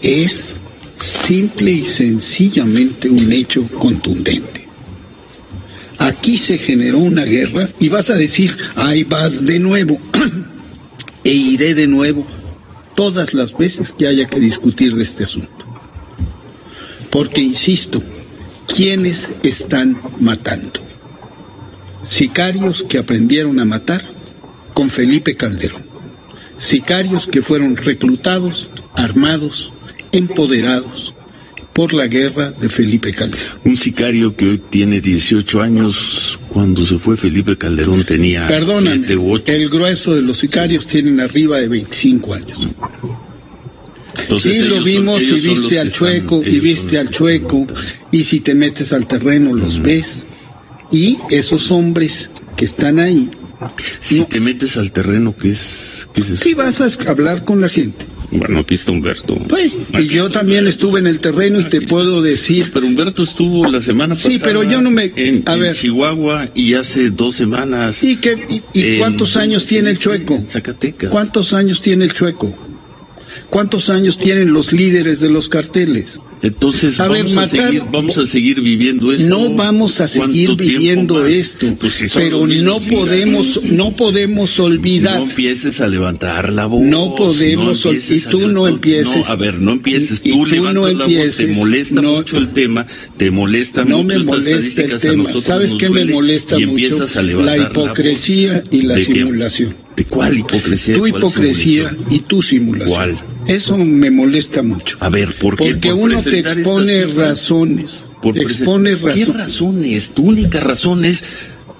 Es simple y sencillamente un hecho contundente. Aquí se generó una guerra y vas a decir, ahí vas de nuevo, *clears throat* e iré de nuevo todas las veces que haya que discutir de este asunto. Porque, insisto, ¿quiénes están matando? Sicarios que aprendieron a matar con Felipe Calderón. Sicarios que fueron reclutados, armados, empoderados por la guerra de Felipe Calderón. Un sicario que hoy tiene 18 años, cuando se fue Felipe Calderón tenía Perdóname, 7 u 8. el grueso de los sicarios tienen arriba de 25 años. Entonces, Sí, lo son- vimos y son los viste al están- chueco, y ellos viste al chueco, y si te metes al terreno los ves. Y esos hombres que están ahí, Si no. te metes al terreno, ¿qué es, qué es eso? sí vas a hablar con la gente. Bueno, aquí está Humberto. Pues, y yo también Humberto. estuve en el terreno y te Aquí está. puedo decir, Pero Humberto estuvo la semana pasada. Sí, pero yo no me- En, a en ver. Chihuahua y hace dos semanas. ¿y, qué, y, y en- cuántos años tiene el chueco? En Zacatecas. ¿Cuántos años tiene el chueco? ¿Cuántos años tienen los líderes de los carteles? Entonces A ver, vamos, a matar- seguir, vamos a seguir viviendo esto. No vamos a seguir ¿Cuánto tiempo viviendo esto, Pues si pero no podemos, no podemos olvidar. No empieces a levantar la voz. No podemos no ol- empieces y tú a- no empieces. No, a ver, no empieces. Y- y tú, tú levantas no la voz, empieces. te molesta No. mucho el tema, te molesta No mucho me estas molesta el estadísticas a tema. ¿Sabes qué me molesta y mucho? a La hipocresía y la ¿De simulación. ¿De cuál hipocresía? Tu ¿Cuál hipocresía simulación? y tu simulación. ¿Cuál? Eso me molesta mucho. A ver, ¿por qué? Porque Por uno te expone razones. Por te expone ¿Qué razones. razones? Tu única razón es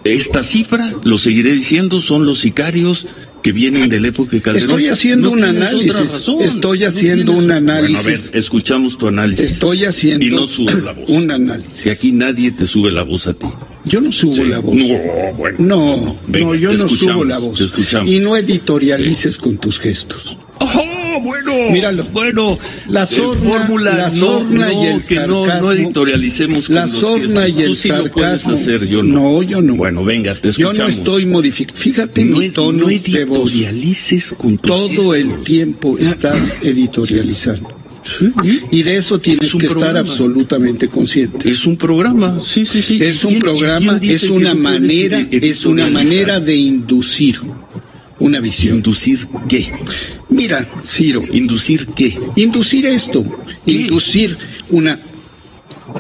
esta cifra, lo seguiré diciendo, son los sicarios que vienen de la época de Calderón. Estoy haciendo No un análisis. Estoy haciendo un análisis. Bueno, a ver, escuchamos tu análisis. Estoy haciendo Y no subes la *clears throat* voz. un análisis. Si aquí nadie te sube la voz a ti. Yo no subo Sí. la voz. No, bueno. No, Venga, no, yo no subo la voz. Y no editorialices con tus gestos. ¡Oh, bueno! Míralo. Bueno, La sorna, fórmula, la sorna no, y el que sarcasmo. no editorialicemos La sorna y el sí sarcasmo. hacer, yo no. No, yo no. Bueno, venga, te Yo escuchamos. no estoy modificando. Fíjate no, mi tono no de voz. editorialices con tus Todo el tiempo estás editorializando. Sí, Y de eso tienes Es que estar absolutamente consciente. Es un programa, sí, sí, sí. Es ¿Y un programa, es una manera, es una manera de inducir una visión. ¿Inducir qué? Mira, Ciro, ¿Inducir qué? inducir esto, inducir una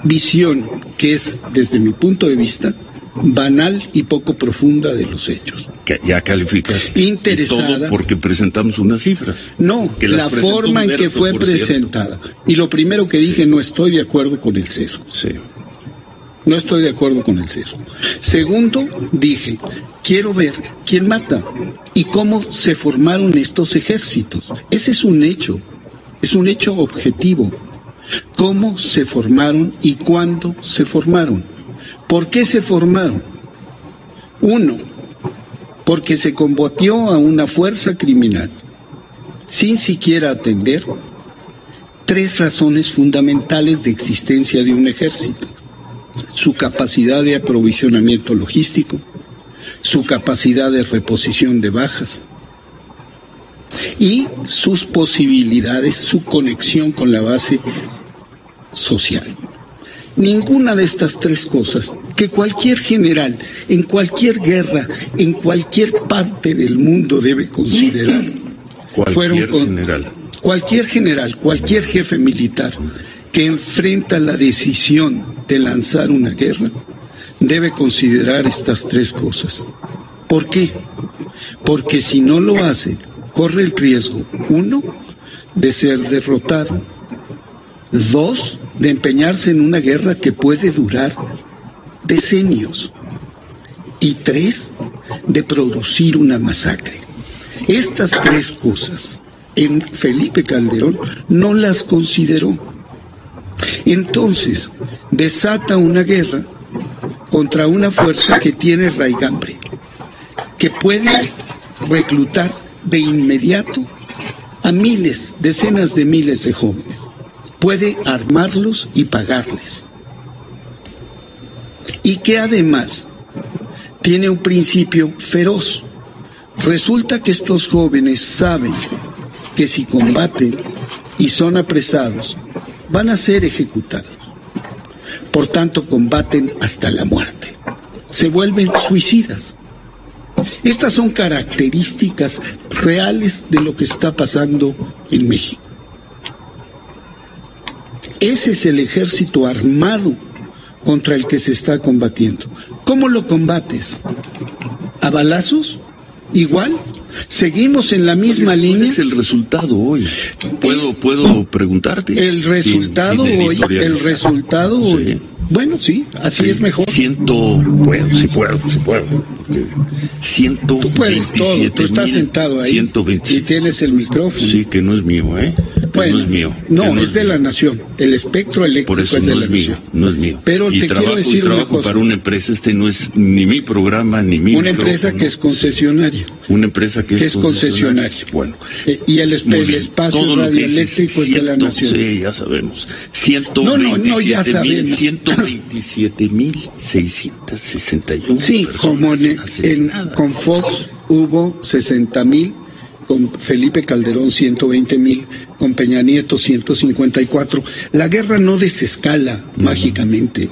visión que es, desde mi punto de vista, banal y poco profunda de los hechos. Que ya calificas. Interesada. Y todo porque presentamos unas cifras. No, Que la forma en que fue cierto. presentada. Y lo primero que dije, no estoy de acuerdo con el sesgo. Sí. No estoy de acuerdo con el sesgo. Segundo, dije, quiero ver quién mata y cómo se formaron estos ejércitos. Ese es un hecho, es un hecho objetivo. ¿Cómo se formaron y cuándo se formaron? ¿Por qué se formaron? Uno, porque se combatió a una fuerza criminal sin siquiera atender tres razones fundamentales de existencia de un ejército su capacidad de aprovisionamiento logístico, su capacidad de reposición de bajas y sus posibilidades, su conexión con la base social. Ninguna de estas tres cosas que cualquier general, en cualquier guerra, en cualquier parte del mundo debe considerar, Cualquier con- general. Cualquier general, cualquier jefe militar que enfrenta la decisión de lanzar una guerra debe considerar estas tres cosas. ¿Por qué? Porque si no lo hace, corre el riesgo, uno, de ser derrotado, dos, de empeñarse en una guerra que puede durar decenios, y tres, de producir una masacre. Estas tres cosas en Felipe Calderón no las consideró. Entonces, desata una guerra contra una fuerza que tiene raigambre, que puede reclutar de inmediato a miles, decenas de miles de jóvenes. Puede armarlos y pagarles. Y que además tiene un principio feroz. Resulta que estos jóvenes saben que si combaten y son apresados, van a ser ejecutados. Por tanto, combaten hasta la muerte. Se vuelven suicidas. Estas son características reales de lo que está pasando en México. Ese es el ejército armado contra el que se está combatiendo. ¿Cómo lo combates? ¿A balazos? ¿Igual? ¿Seguimos en la misma ¿Cuál es- línea? ¿Cuál es el resultado hoy? ¿Puedo, puedo preguntarte? El Sin- resultado sin hoy, el resultado Sí. hoy. Bueno, sí, así Sí, es mejor. Ciento, puedo, sí puedo, sí puedo. Ciento Tú puedes todo, tú estás mil, sentado ahí 127. y tienes el micrófono. Sí, que no es mío, ¿eh? Bueno, no es mío. que No, es de mío. la nación. El espectro eléctrico Por eso es de no la es mío, nación. no es mío. Pero y te trabajo, quiero decir y una trabajo cosa. para una empresa, este no es ni mi programa, ni mi Una empresa que es concesionaria. Una empresa que es, que es concesionaria. Bueno. Eh, y el, el espacio Todo radioeléctrico es de la nación. Sí, ya sabemos. 127 No, no, no, ya sabemos. 127 mil 661 Sí, personas como en, en- con Fox hubo 60 mil con Felipe Calderón 120 mil, con Peña Nieto 154. La guerra no desescala mágicamente.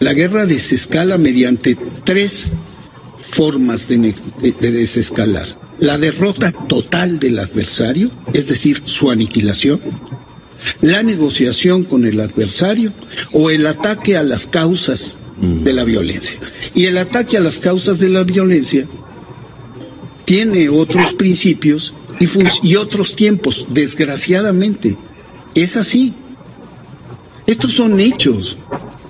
La guerra desescala mediante tres formas de, de desescalar. La derrota total del adversario, es decir, su aniquilación, la negociación con el adversario o el ataque a las causas de la violencia. Y el ataque a las causas de la violencia tiene otros principios y, otros tiempos, desgraciadamente. Es así. Estos son hechos.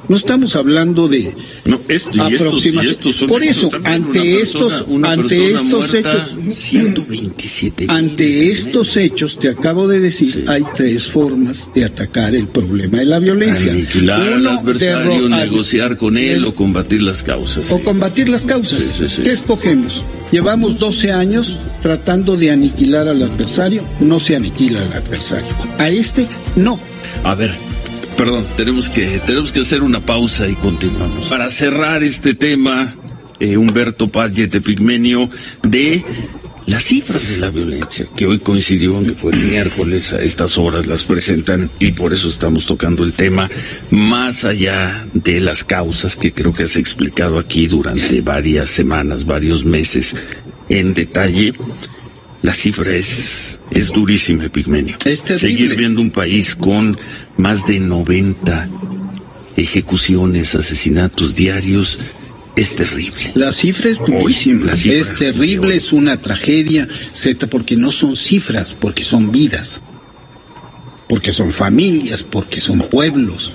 No estamos hablando de no, esto, y estos, y estos Por eso, ante estos, ante estos hechos, 127 ante estos hechos, te acabo de decir, sí. hay tres formas de atacar el problema de la violencia. Aniquilar al adversario, negociar con él el, o combatir las causas. O combatir las causas. Sí, ¿Qué escogemos? Llevamos 12 años tratando de aniquilar al adversario, no se aniquila al adversario. A este, no. A ver, Perdón, tenemos que, tenemos que hacer una pausa y continuamos. Para cerrar este tema, eh, Humberto Pagete Pigmenio, de las cifras de la violencia, que hoy coincidió en que fue el miércoles, a estas horas las presentan y por eso estamos tocando el tema, más allá de las causas que creo que has explicado aquí durante varias semanas, varios meses en detalle. La cifra es, es durísima, Pigmenio. Es Seguir viendo un país con más de 90 ejecuciones, asesinatos diarios, es terrible. La cifra es durísima, Hoy, cifra, es terrible, es una tragedia, Z, porque no son cifras, porque son vidas, porque son familias, porque son pueblos,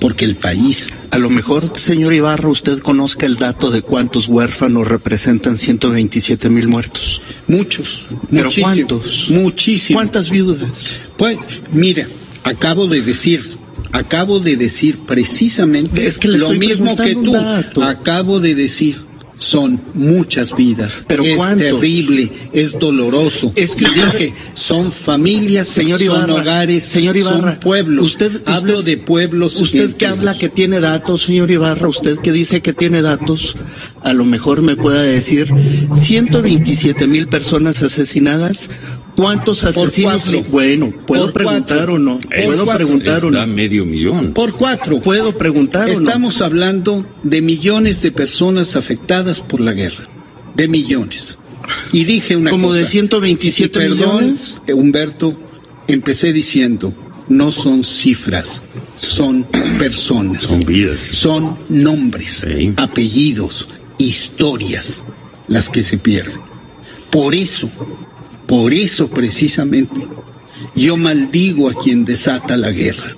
porque el país. A lo mejor, señor Ibarra, usted conozca el dato de cuántos huérfanos representan 127 mil muertos. Muchos. ¿Pero muchísimos, cuántos? Muchísimos. ¿Cuántas viudas? Pues, mira, acabo de decir, acabo de decir precisamente es que lo mismo que tú. Acabo de decir. Son muchas vidas. Pero es ¿cuántos? terrible, es doloroso. Es que usted- dije, son familias, Señor son hogares, señor Ibarra, son pueblos. usted- hablo usted- de pueblos. Usted que habla que tiene datos, señor Ibarra, usted que dice que tiene datos, a lo mejor me pueda decir 127 mil personas asesinadas. ¿Cuántos asesinos? cuatro. Bueno, ¿puedo Por preguntar cuatro. o no? Por ¿Puedo cuatro. preguntar o no? medio millón. Por cuatro. ¿Puedo preguntar o no? Estamos hablando de millones de personas afectadas por la guerra. De millones. Y dije una Como cosa. de 127 y perdón, millones. eh, Humberto, empecé diciendo, no son cifras, son personas. Son vidas. Son nombres, Sí. apellidos, historias las que se pierden. Por eso, por eso precisamente, yo maldigo a quien desata la guerra.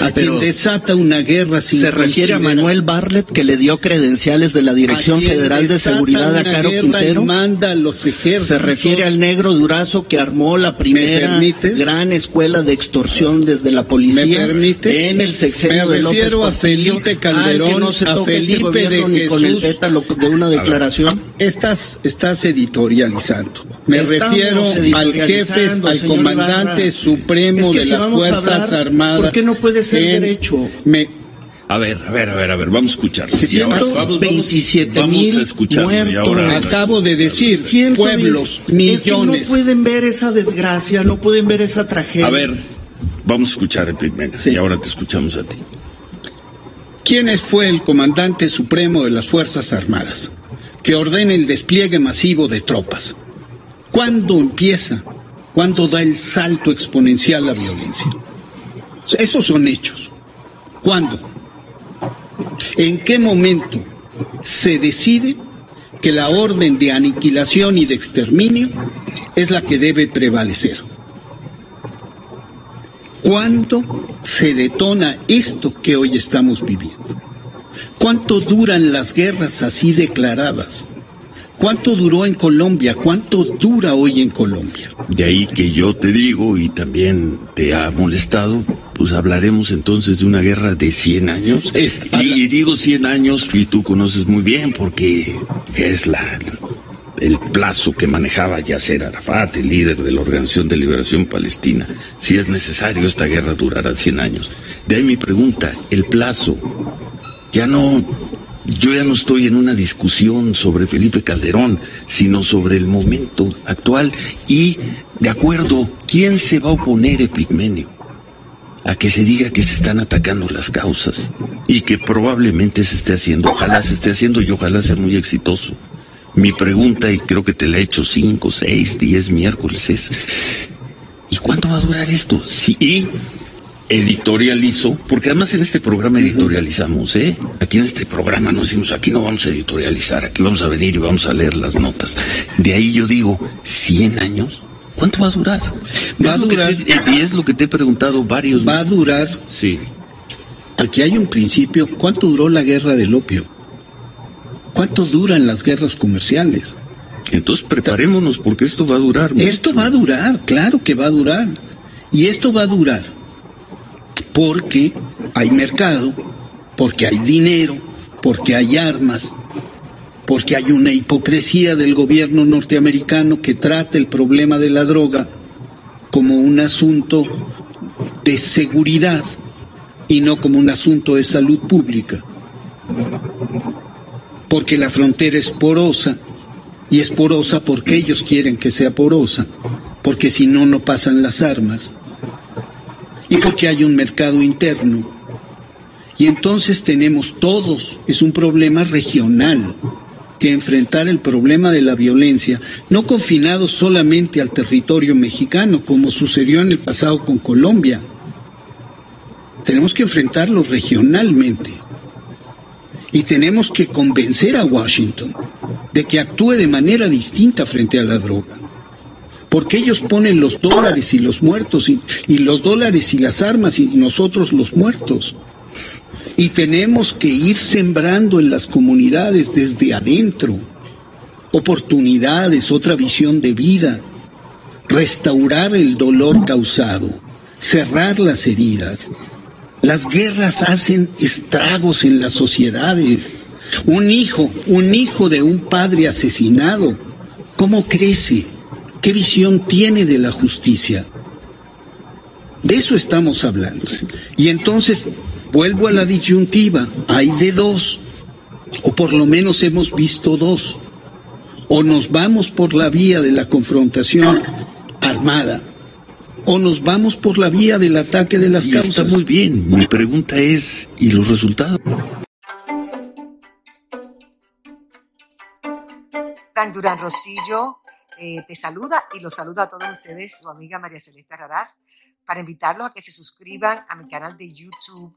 A Pero quien desata una guerra sin Se refiere a Manuel Bartlett que le dio credenciales de la Dirección Federal de Seguridad a Caro Quintero. manda a los ejércitos. Se refiere al negro Durazo que armó la primera gran escuela de extorsión desde la policía ¿Me en el sexenio Me de López refiero a Felipe al Calderón, que no se a este Felipe gobierno de ni con el Jesús. pétalo de una declaración. Estás, estás editorializando. Me Estamos refiero al jefe, al comandante Ibarra. supremo Es que de si las Fuerzas hablar, Armadas. ¿por qué no puede ser en- derecho? Me, A ver, a ver, a ver, a ver, vamos a escuchar. Sí, ahora ciento vamos, vamos, 27 vamos mil a escuchar. muertos. acabo de decir, pueblos, mil- Es que millones. no pueden ver esa desgracia, no pueden ver esa tragedia. A ver, vamos a escuchar el Pigmenio. Sí. Y ahora te escuchamos a ti. ¿Quién fue el comandante supremo de las Fuerzas Armadas que ordena el despliegue masivo de tropas? ¿Cuándo empieza? ¿Cuándo da el salto exponencial la violencia? Esos son hechos. ¿Cuándo? ¿En qué momento se decide que la orden de aniquilación y de exterminio es la que debe prevalecer? ¿Cuándo se detona esto que hoy estamos viviendo? ¿Cuánto duran las guerras así declaradas? ¿Cuánto duró en Colombia? ¿Cuánto dura hoy en Colombia? De ahí que yo te digo, y también te ha molestado, pues hablaremos entonces de una guerra de 100 años. *laughs* Y, y digo 100 años, y tú conoces muy bien, porque es la el plazo que manejaba Yasser Arafat, el líder de la Organización de Liberación Palestina. Si es necesario, esta guerra durará 100 años. De ahí mi pregunta, el plazo, ya no yo ya no estoy en una discusión sobre Felipe Calderón, sino sobre el momento actual y, de acuerdo, ¿quién se va a oponer, Epigmenio? A que se diga que se están atacando las causas y que probablemente se esté haciendo, ojalá se esté haciendo y ojalá sea muy exitoso. Mi pregunta, y creo que te la he hecho cinco, seis, diez miércoles, es, ¿y cuánto va a durar esto? Sí, y editorializo, porque además en este programa editorializamos, ¿eh? Aquí en este programa nos decimos, aquí no vamos a editorializar, aquí vamos a venir y vamos a leer las notas. De ahí yo digo, 100 años, ¿cuánto va a durar? Va a durar. y es lo que te he preguntado varios. Va a durar. Sí. Aquí hay un principio. ¿Cuánto duró la guerra del opio? ¿Cuánto duran las guerras comerciales? Entonces preparémonos porque esto va a durar. Esto va a durar, claro que va a durar. Y esto va a durar porque hay mercado, porque hay dinero, porque hay armas, porque hay una hipocresía del gobierno norteamericano que trata el problema de la droga como un asunto de seguridad y no como un asunto de salud pública. Porque la frontera es porosa y es porosa porque ellos quieren que sea porosa, porque si no, no pasan las armas y porque hay un mercado interno. Y entonces tenemos todos, es un problema regional, que enfrentar el problema de la violencia, no confinado solamente al territorio mexicano, como sucedió en el pasado con Colombia. Tenemos que enfrentarlo regionalmente. Y tenemos que convencer a Washington de que actúe de manera distinta frente a la droga porque ellos ponen los dólares y los muertos, y, los dólares y las armas y nosotros los muertos. Y tenemos que ir sembrando en las comunidades desde adentro oportunidades, otra visión de vida, restaurar el dolor causado, cerrar las heridas. Las guerras hacen estragos en las sociedades. Un hijo, un hijo de un padre asesinado, ¿cómo crece? ¿Qué visión tiene de la justicia? De eso estamos hablando. Y entonces, vuelvo a la disyuntiva, hay de dos, o por lo menos hemos visto dos. O nos vamos por la vía de la confrontación armada, o nos vamos por la vía del ataque de las y causas. Está muy bien. Mi pregunta es, ¿y los resultados? Durán Rosillo, eh, te saluda y los saluda a todos ustedes, su amiga María Celeste Raraz, para invitarlos a que se suscriban a mi canal de YouTube,